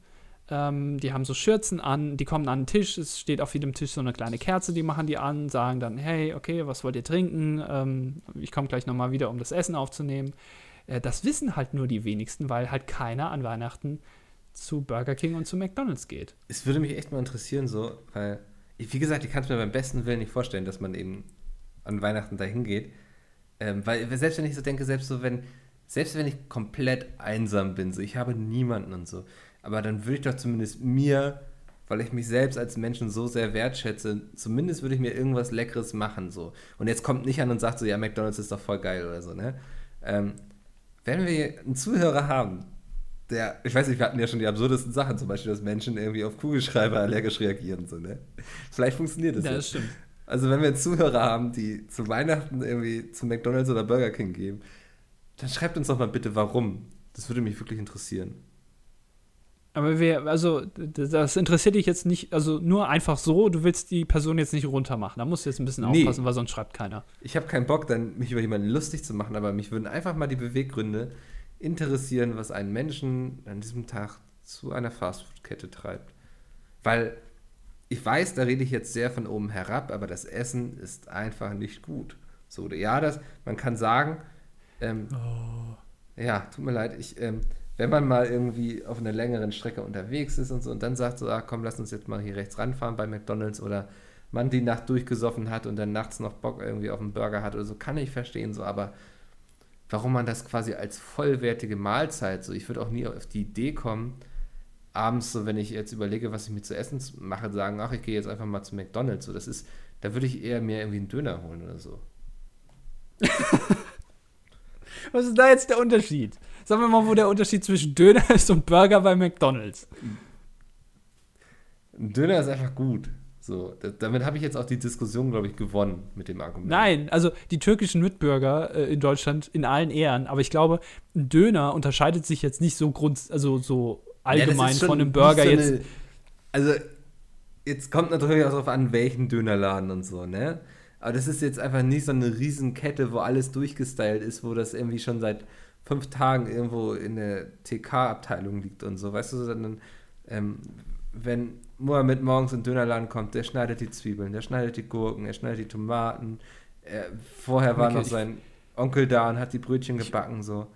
Ähm, die haben so Schürzen an, die kommen an den Tisch, es steht auf jedem Tisch so eine kleine Kerze, die machen die an, sagen dann, hey, okay, was wollt ihr trinken? Ähm, ich komme gleich nochmal wieder, um das Essen aufzunehmen. Äh, das wissen halt nur die wenigsten, weil halt keiner an Weihnachten zu Burger King und zu McDonalds geht. Es würde mich echt mal interessieren, so, weil, wie gesagt, ich kann es mir beim besten Willen nicht vorstellen, dass man eben an Weihnachten dahin geht. Ähm, weil selbst wenn ich so denke, selbst so, wenn, selbst wenn ich komplett einsam bin, so, ich habe niemanden und so, aber dann würde ich doch zumindest mir, weil ich mich selbst als Menschen so sehr wertschätze, zumindest würde ich mir irgendwas Leckeres machen, so. Und jetzt kommt nicht an und sagt so, ja, McDonalds ist doch voll geil oder so, ne? Ähm, wenn wir einen Zuhörer haben, der, ich weiß nicht, wir hatten ja schon die absurdesten Sachen, zum Beispiel, dass Menschen irgendwie auf Kugelschreiber allergisch reagieren, so, ne? Vielleicht funktioniert das. Ja, das stimmt. Also, wenn wir Zuhörer haben, die zu Weihnachten irgendwie zu McDonalds oder Burger King gehen, dann schreibt uns doch mal bitte, warum. Das würde mich wirklich interessieren. Aber wir, also, das interessiert dich jetzt nicht, also nur einfach so, du willst die Person jetzt nicht runtermachen. Da musst du jetzt ein bisschen aufpassen, nee. weil sonst schreibt keiner. Ich habe keinen Bock, dann mich über jemanden lustig zu machen, aber mich würden einfach mal die Beweggründe interessieren, was einen Menschen an diesem Tag zu einer Fastfood-Kette treibt. Weil ich weiß, da rede ich jetzt sehr von oben herab, aber das Essen ist einfach nicht gut. So, ja, das, man kann sagen, ähm, oh. ja, tut mir leid, ich, ähm, wenn man mal irgendwie auf einer längeren Strecke unterwegs ist und so und dann sagt so, ah, komm, lass uns jetzt mal hier rechts ranfahren bei McDonalds oder man die Nacht durchgesoffen hat und dann nachts noch Bock irgendwie auf einen Burger hat oder so, kann ich verstehen, so, aber warum man das quasi als vollwertige Mahlzeit, so, ich würde auch nie auf die Idee kommen, abends, so, wenn ich jetzt überlege, was ich mir zu essen mache, sagen, ach, ich gehe jetzt einfach mal zu McDonalds, so, das ist, da würde ich eher mir irgendwie einen Döner holen oder so. was ist da jetzt der Unterschied? Sagen wir mal, wo der Unterschied zwischen Döner ist und Burger bei McDonalds. Ein Döner ist einfach gut. So, damit habe ich jetzt auch die Diskussion, glaube ich, gewonnen mit dem Argument. Nein, also die türkischen Mitbürger äh, in Deutschland in allen Ehren, aber ich glaube, ein Döner unterscheidet sich jetzt nicht so grund, also so allgemein ja, von einem Burger so eine, jetzt. Also jetzt kommt natürlich auch darauf an, welchen Dönerladen und so, ne? Aber das ist jetzt einfach nicht so eine Riesenkette, wo alles durchgestylt ist, wo das irgendwie schon seit fünf Tagen irgendwo in der TK-Abteilung liegt und so, weißt du, sondern ähm, wenn Mohammed morgens in den Dönerladen kommt, der schneidet die Zwiebeln, der schneidet die Gurken, er schneidet die Tomaten. Er, vorher war okay, noch sein Onkel da und hat die Brötchen gebacken, so.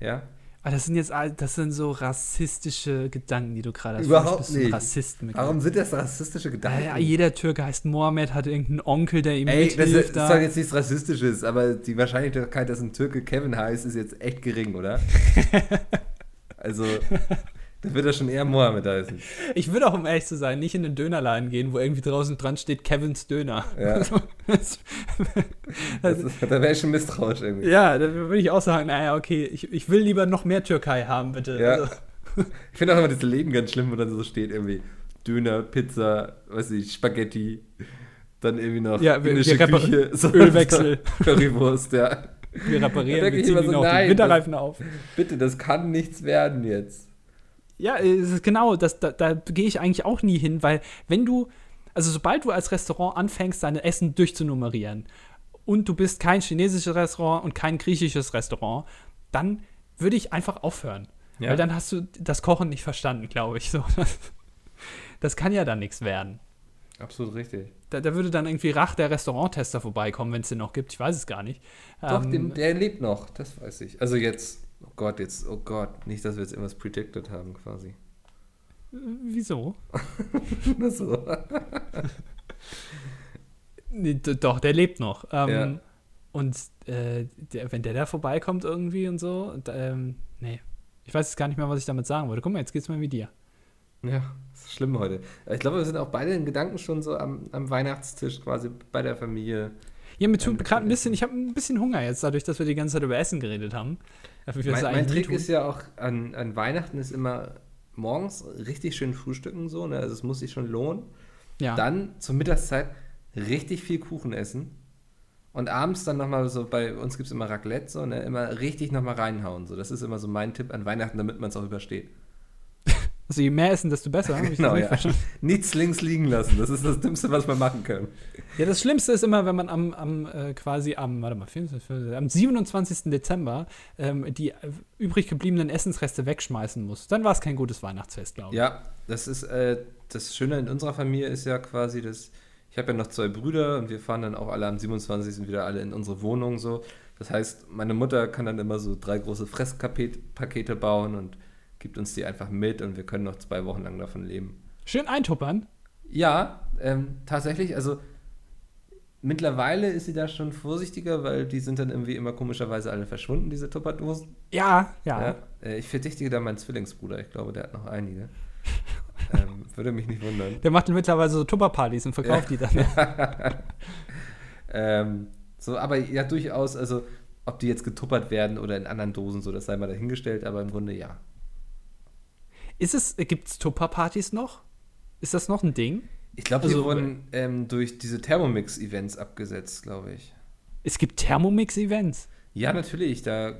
Ja? Aber das sind jetzt das sind so rassistische Gedanken, die du gerade hast. Überhaupt nicht. Rassist Warum sind das rassistische Gedanken? Ja, jeder Türke heißt Mohammed, hat irgendeinen Onkel, der ihm Ey, mithilft. Das, das ist doch jetzt nichts Rassistisches, aber die Wahrscheinlichkeit, dass ein Türke Kevin heißt, ist jetzt echt gering, oder? also, dann wird er schon eher Mohammed heißen. Ich würde auch, um ehrlich zu sein, nicht in den Dönerladen gehen, wo irgendwie draußen dran steht Kevins Döner. Ja. das, das ist, da wäre ich schon misstrauisch irgendwie. Ja, da würde ich auch sagen, naja, okay, ich, ich will lieber noch mehr Türkei haben, bitte. Ja. Also. Ich finde auch immer diese Leben ganz schlimm, wo dann so steht irgendwie Döner, Pizza, weiß ich, Spaghetti, dann irgendwie noch ja, wir Küche, so, Ölwechsel. So, Currywurst, ja. Wir reparieren, wir ziehen so, noch nein, die Winterreifen das, auf. Bitte, das kann nichts werden jetzt. Ja, genau, das, da, da gehe ich eigentlich auch nie hin, weil wenn du, also sobald du als Restaurant anfängst, deine Essen durchzunummerieren und du bist kein chinesisches Restaurant und kein griechisches Restaurant, dann würde ich einfach aufhören. Ja. Weil dann hast du das Kochen nicht verstanden, glaube ich. So, das, das, kann ja dann nichts werden. Absolut richtig. Da, da, würde dann irgendwie Rach, der Restauranttester, vorbeikommen, wenn es den noch gibt. Ich weiß es gar nicht. Doch, ähm, den, der lebt noch, das weiß ich. Also jetzt Oh Gott, jetzt, oh Gott, nicht, dass wir jetzt irgendwas predicted haben quasi. Wieso? So. nee, doch, der lebt noch. Ähm, ja. Und äh, der, wenn der da vorbeikommt irgendwie und so, und, ähm, nee. Ich weiß jetzt gar nicht mehr, was ich damit sagen wollte. Guck mal, jetzt geht's mal mit dir. Ja, ist schlimm heute. Ich glaube, wir sind auch beide in Gedanken schon so am, am Weihnachtstisch quasi bei der Familie. Ja, mir tut gerade ein bisschen, ich habe ein bisschen Hunger jetzt, dadurch, dass wir die ganze Zeit über Essen geredet haben. Mein, mein Trick ist ja auch, an, an Weihnachten ist immer morgens richtig schön frühstücken, so, ne? also es muss sich schon lohnen. Ja. Dann zur Mittagszeit richtig viel Kuchen essen. Und abends dann nochmal so, bei uns gibt es immer Raclette, so, ne? immer richtig nochmal reinhauen. So. Das ist immer so mein Tipp an Weihnachten, damit man es auch übersteht. Also je mehr essen, desto besser. Genau, ja. Nichts links liegen lassen. Das ist das Dümmste, was wir machen können. Ja, das Schlimmste ist immer, wenn man am, am äh, quasi am, warte mal, am 27. Dezember ähm, die äh, übrig gebliebenen Essensreste wegschmeißen muss. Dann war es kein gutes Weihnachtsfest, glaube ich. Ja, das ist äh, das Schöne in unserer Familie ist ja quasi, dass ich habe ja noch zwei Brüder und wir fahren dann auch alle am 27. wieder alle in unsere Wohnung so. Das heißt, meine Mutter kann dann immer so drei große Fresspakete bauen und gibt uns die einfach mit und wir können noch zwei Wochen lang davon leben. Schön eintuppern. Ja, ähm, tatsächlich, also mittlerweile ist sie da schon vorsichtiger, weil die sind dann irgendwie immer komischerweise alle verschwunden, diese Tupperdosen. Ja, ja. Ja, äh, ich verdächtige da meinen Zwillingsbruder, ich glaube, der hat noch einige. ähm, würde mich nicht wundern. Der macht mittlerweile so Tupperpartys und verkauft die dann. ähm, so, aber ja, durchaus, also ob die jetzt getuppert werden oder in anderen Dosen, so das sei mal dahingestellt, aber im Grunde ja. Ist es, gibt es Tupperpartys noch? Ist das noch ein Ding? Ich glaube, Also, die wurden ähm, durch diese Thermomix-Events abgesetzt, glaube ich. Es gibt Thermomix-Events. Ja, natürlich. Da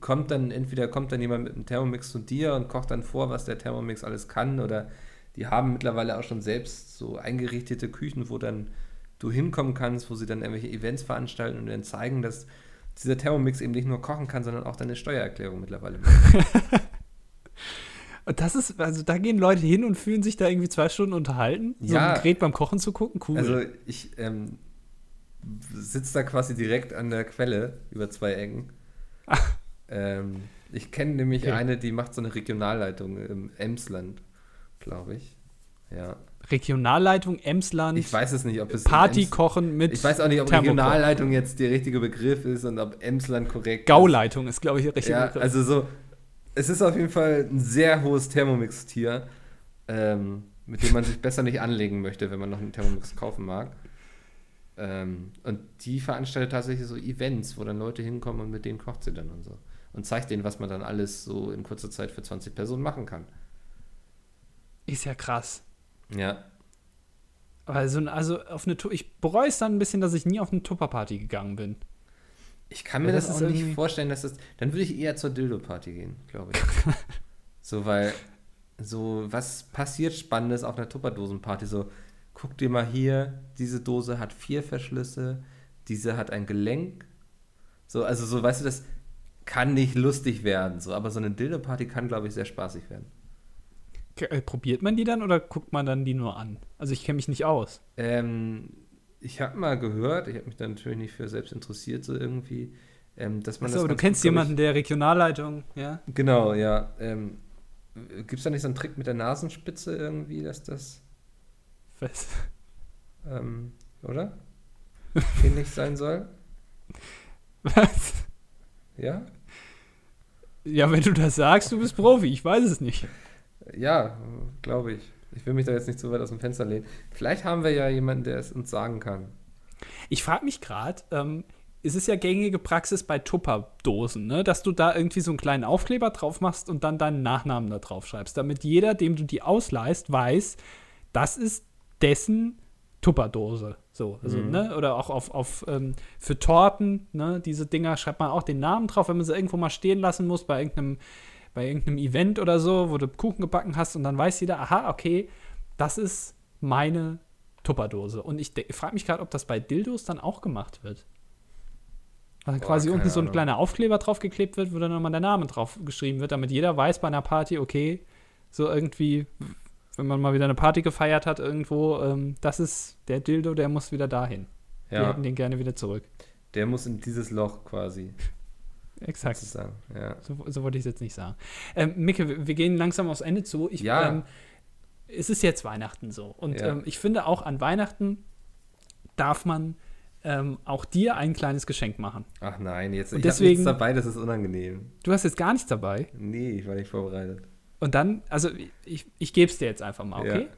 kommt dann entweder kommt dann jemand mit einem Thermomix zu dir und kocht dann vor, was der Thermomix alles kann. Oder die haben mittlerweile auch schon selbst so eingerichtete Küchen, wo dann du hinkommen kannst, wo sie dann irgendwelche Events veranstalten und dann zeigen, dass dieser Thermomix eben nicht nur kochen kann, sondern auch deine Steuererklärung mittlerweile macht. Und das ist, also da gehen Leute hin und fühlen sich da irgendwie zwei Stunden unterhalten, so Ja. ein Gerät beim Kochen zu gucken. Cool. Also ich ähm, sitze da quasi direkt an der Quelle über zwei Ecken. Ähm, ich kenne nämlich Okay. eine, die macht so eine Regionalleitung im Emsland, glaube ich. Ja. Regionalleitung Emsland, Ich weiß es nicht, ob es Party kochen mit Ich weiß auch nicht, ob Thermokoch. Regionalleitung jetzt der richtige Begriff ist und ob Emsland korrekt ist. Gauleitung ist, glaube ich, der richtige Ja, Begriff. also so, es ist auf jeden Fall ein sehr hohes Thermomix-Tier, ähm, mit dem man sich besser nicht anlegen möchte, wenn man noch einen Thermomix kaufen mag. Ähm, und die veranstaltet tatsächlich so Events, wo dann Leute hinkommen und mit denen kocht sie dann und so. Und zeigt denen, was man dann alles so in kurzer Zeit für 20 Personen machen kann. Ist ja krass. Ja. Aber so ein, also auf eine ich bereue es dann ein bisschen, dass ich nie auf eine Tupperparty gegangen bin. Ich kann mir Ja, das, das auch nicht vorstellen, dass das. Dann würde ich eher zur Dildo-Party gehen, glaube ich. so, weil. So, was passiert Spannendes auf einer Tupperdosenparty? So, guck dir mal hier, diese Dose hat vier Verschlüsse, diese hat ein Gelenk. So, also so, weißt du, das kann nicht lustig werden, so, aber so eine Dildo-Party kann, glaube ich, sehr spaßig werden. Äh, Probiert man die dann oder guckt man dann die nur an? Also ich kenne mich nicht aus. Ähm, ich habe mal gehört, ich habe mich da natürlich nicht für selbst interessiert, so irgendwie, ähm, dass man Achso, das. aber du kennst gut, glaub ich, jemanden, der Regionalleitung, ja? Genau, ja. Ähm, Gibt es da nicht so einen Trick mit der Nasenspitze irgendwie, dass das, Was? ähm, oder? Ähnlich sein soll? Was? Ja? Ja, wenn du das sagst, du bist Profi, ich weiß es nicht. Ja, glaube ich. Ich will mich da jetzt nicht zu weit aus dem Fenster lehnen. Vielleicht haben wir ja jemanden, der es uns sagen kann. Ich frage mich gerade, ähm, es ist ja gängige Praxis bei Tupperdosen, ne? dass du da irgendwie so einen kleinen Aufkleber drauf machst und dann deinen Nachnamen da drauf schreibst, damit jeder, dem du die ausleihst, weiß, das ist dessen Tupperdose. So, also, Mhm. ne? Oder auch auf, auf ähm, für Torten, ne, diese Dinger schreibt man auch den Namen drauf, wenn man sie irgendwo mal stehen lassen muss, bei irgendeinem, bei irgendeinem Event oder so, wo du Kuchen gebacken hast und dann weiß jeder, aha, okay, das ist meine Tupperdose. Und ich frage mich gerade, ob das bei Dildos dann auch gemacht wird. Weil Boah, quasi unten so ein kleiner Aufkleber draufgeklebt wird, wo dann nochmal der Name drauf geschrieben wird, damit jeder weiß bei einer Party, okay, so irgendwie, wenn man mal wieder eine Party gefeiert hat irgendwo, ähm, das ist der Dildo, der muss wieder dahin. Wir Ja, hätten den gerne wieder zurück. der muss in dieses Loch quasi. Exakt. Sozusagen. Ja. So, so wollte ich es jetzt nicht sagen. Ähm, Micke, wir- wir gehen langsam aufs Ende zu. Ich, Ja. ähm, es ist jetzt Weihnachten so. Und Ja. ähm, ich finde auch an Weihnachten darf man ähm, auch dir ein kleines Geschenk machen. Ach nein, jetzt Und ich deswegen- nichts dabei, das ist unangenehm. Du hast jetzt gar nichts dabei. Nee, ich war nicht vorbereitet. Und dann, also ich, ich gebe es dir jetzt einfach mal, okay?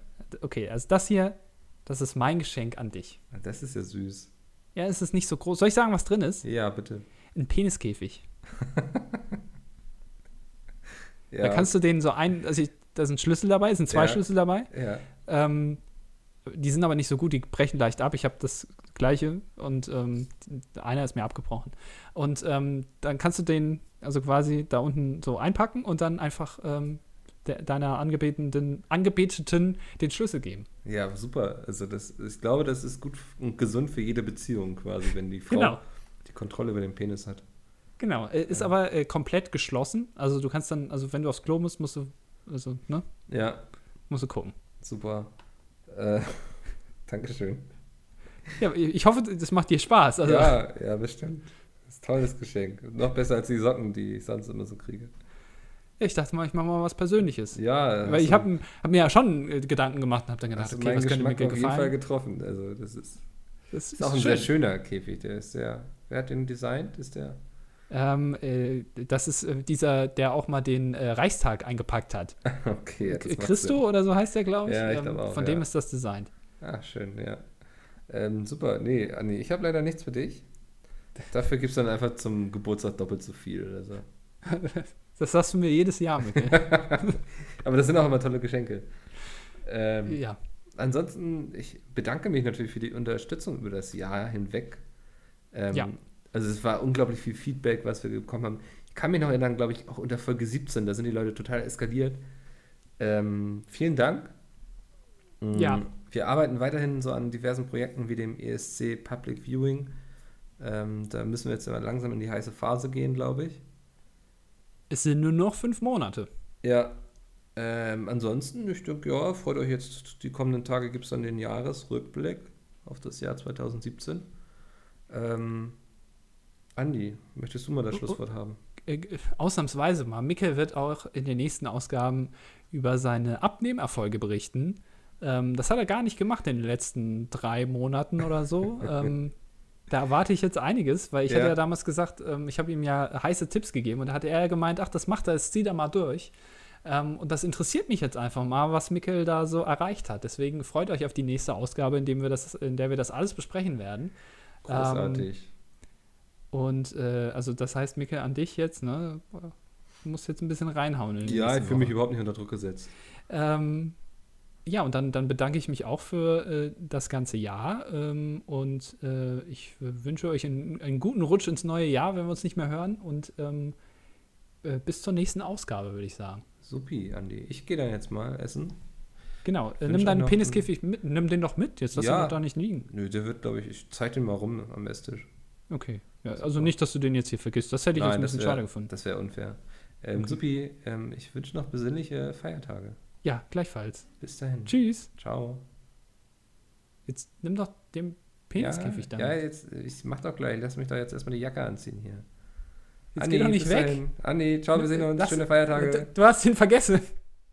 Okay, also das hier, das ist mein Geschenk an dich. Das ist ja süß. Ja, es ist nicht so groß. Soll ich sagen, was drin ist? Ja, bitte. Ein Peniskäfig. Ja. Da kannst du den so ein, also ich, da sind Schlüssel dabei, sind zwei Ja. Schlüssel dabei. ja. Ähm, die sind aber nicht so gut, die brechen leicht ab. Ich habe das gleiche und ähm, einer ist mir abgebrochen. Und ähm, dann kannst du den also quasi da unten so einpacken und dann einfach ähm, de deiner Angebeteten, Angebeteten den Schlüssel geben. Ja, super. Also das, ich glaube, das ist gut und gesund für jede Beziehung quasi, wenn die Frau Genau. die Kontrolle über den Penis hat. Genau. Äh, ist Ja. aber äh, komplett geschlossen. Also du kannst dann, also wenn du aufs Klo musst, musst du, also, ne, Ja, musst du gucken. super. Äh, Dankeschön. Ja, ich hoffe, das macht dir Spaß. Also, ja, ja, bestimmt. Das ist ein tolles Geschenk. Noch besser als die Socken, die ich sonst immer so kriege. Ich dachte mal, ich mache mal was Persönliches. Ja. Weil ich habe hab mir ja schon äh, Gedanken gemacht und habe dann gedacht, hast okay, was könnte mir Geschmack auf jeden Fall gefallen? getroffen. Also das ist, Das ist auch ein sehr schöner Käfig. Der ist sehr. Wer hat den designt? Ist der? Ähm, äh, das ist äh, dieser, der auch mal den äh, Reichstag eingepackt hat. Okay. Christo oder so heißt der, glaube ich. Ja, ich Ähm, glaub auch, Von ja. dem ist das designt. Ah, schön, ja. Ähm, super. Nee, Anni, ich habe leider nichts für dich. Dafür gibt es dann einfach zum Geburtstag doppelt so viel oder so. Das sagst du mir jedes Jahr mit. Aber das sind auch immer tolle Geschenke. Ähm, ja. Ansonsten, ich bedanke mich natürlich für die Unterstützung über das Jahr hinweg. Ähm, Ja. Also es war unglaublich viel Feedback, was wir bekommen haben. Ich kann mich noch erinnern, glaube ich, auch unter Folge 17, da sind die Leute total eskaliert. Ähm, vielen Dank. Mm, Ja. Wir arbeiten weiterhin so an diversen Projekten wie dem ESC Public Viewing. Ähm, da müssen wir jetzt aber langsam in die heiße Phase gehen, glaube ich. Es sind nur noch fünf Monate. Ja. Ähm, ansonsten, ich denke, ja, freut euch jetzt, die kommenden Tage gibt es dann den Jahresrückblick auf das Jahr 2017. Ähm, Andi, möchtest du mal das Oh, oh. Schlusswort haben? Äh, ausnahmsweise mal. Mikkel wird auch in den nächsten Ausgaben über seine Abnehmerfolge berichten. Ähm, das hat er gar nicht gemacht in den letzten drei Monaten oder so. ähm, da erwarte ich jetzt einiges, weil ich Ja. hatte ja damals gesagt, ähm, ich habe ihm ja heiße Tipps gegeben und da hatte er ja gemeint, ach, das macht er, das zieht er mal durch. Ähm, und das interessiert mich jetzt einfach mal, was Mikkel da so erreicht hat. Deswegen freut euch auf die nächste Ausgabe, in, dem wir das, in der wir das alles besprechen werden. Großartig. Und äh, also das heißt, Mikkel, an dich jetzt, ne? Du musst jetzt ein bisschen reinhauen. Ja, ich fühle mich überhaupt nicht unter Druck gesetzt. Ähm, ja, und dann, dann bedanke ich mich auch für äh, das ganze Jahr ähm, und äh, ich wünsche euch einen, einen guten Rutsch ins neue Jahr, wenn wir uns nicht mehr hören und ähm, äh, bis zur nächsten Ausgabe, würde ich sagen. Supi, Andi. Ich gehe dann jetzt mal essen. Genau, äh, nimm deinen Peniskäfig mit, nimm den doch mit, jetzt lass Ja. ihn doch da nicht liegen. Nö, der wird, glaube ich, ich zeige den mal rum am Esstisch. Okay, ja, also nicht, dass du den jetzt hier vergisst, das hätte ich jetzt ein das bisschen wär- schade gefunden. Das wäre unfair. Ähm, Okay. Supi, ähm, ich wünsche noch besinnliche Feiertage. Ja, gleichfalls. Bis dahin. Tschüss. Ciao. Jetzt nimm doch den Peniskäfig ja, dann. Ja, jetzt, ich mach doch gleich. Lass mich doch jetzt erstmal die Jacke anziehen hier. Jetzt geh doch nicht weg. dahin. Anni, ciao, wir sehen uns. Lass- Schöne Feiertage. Du hast ihn vergessen.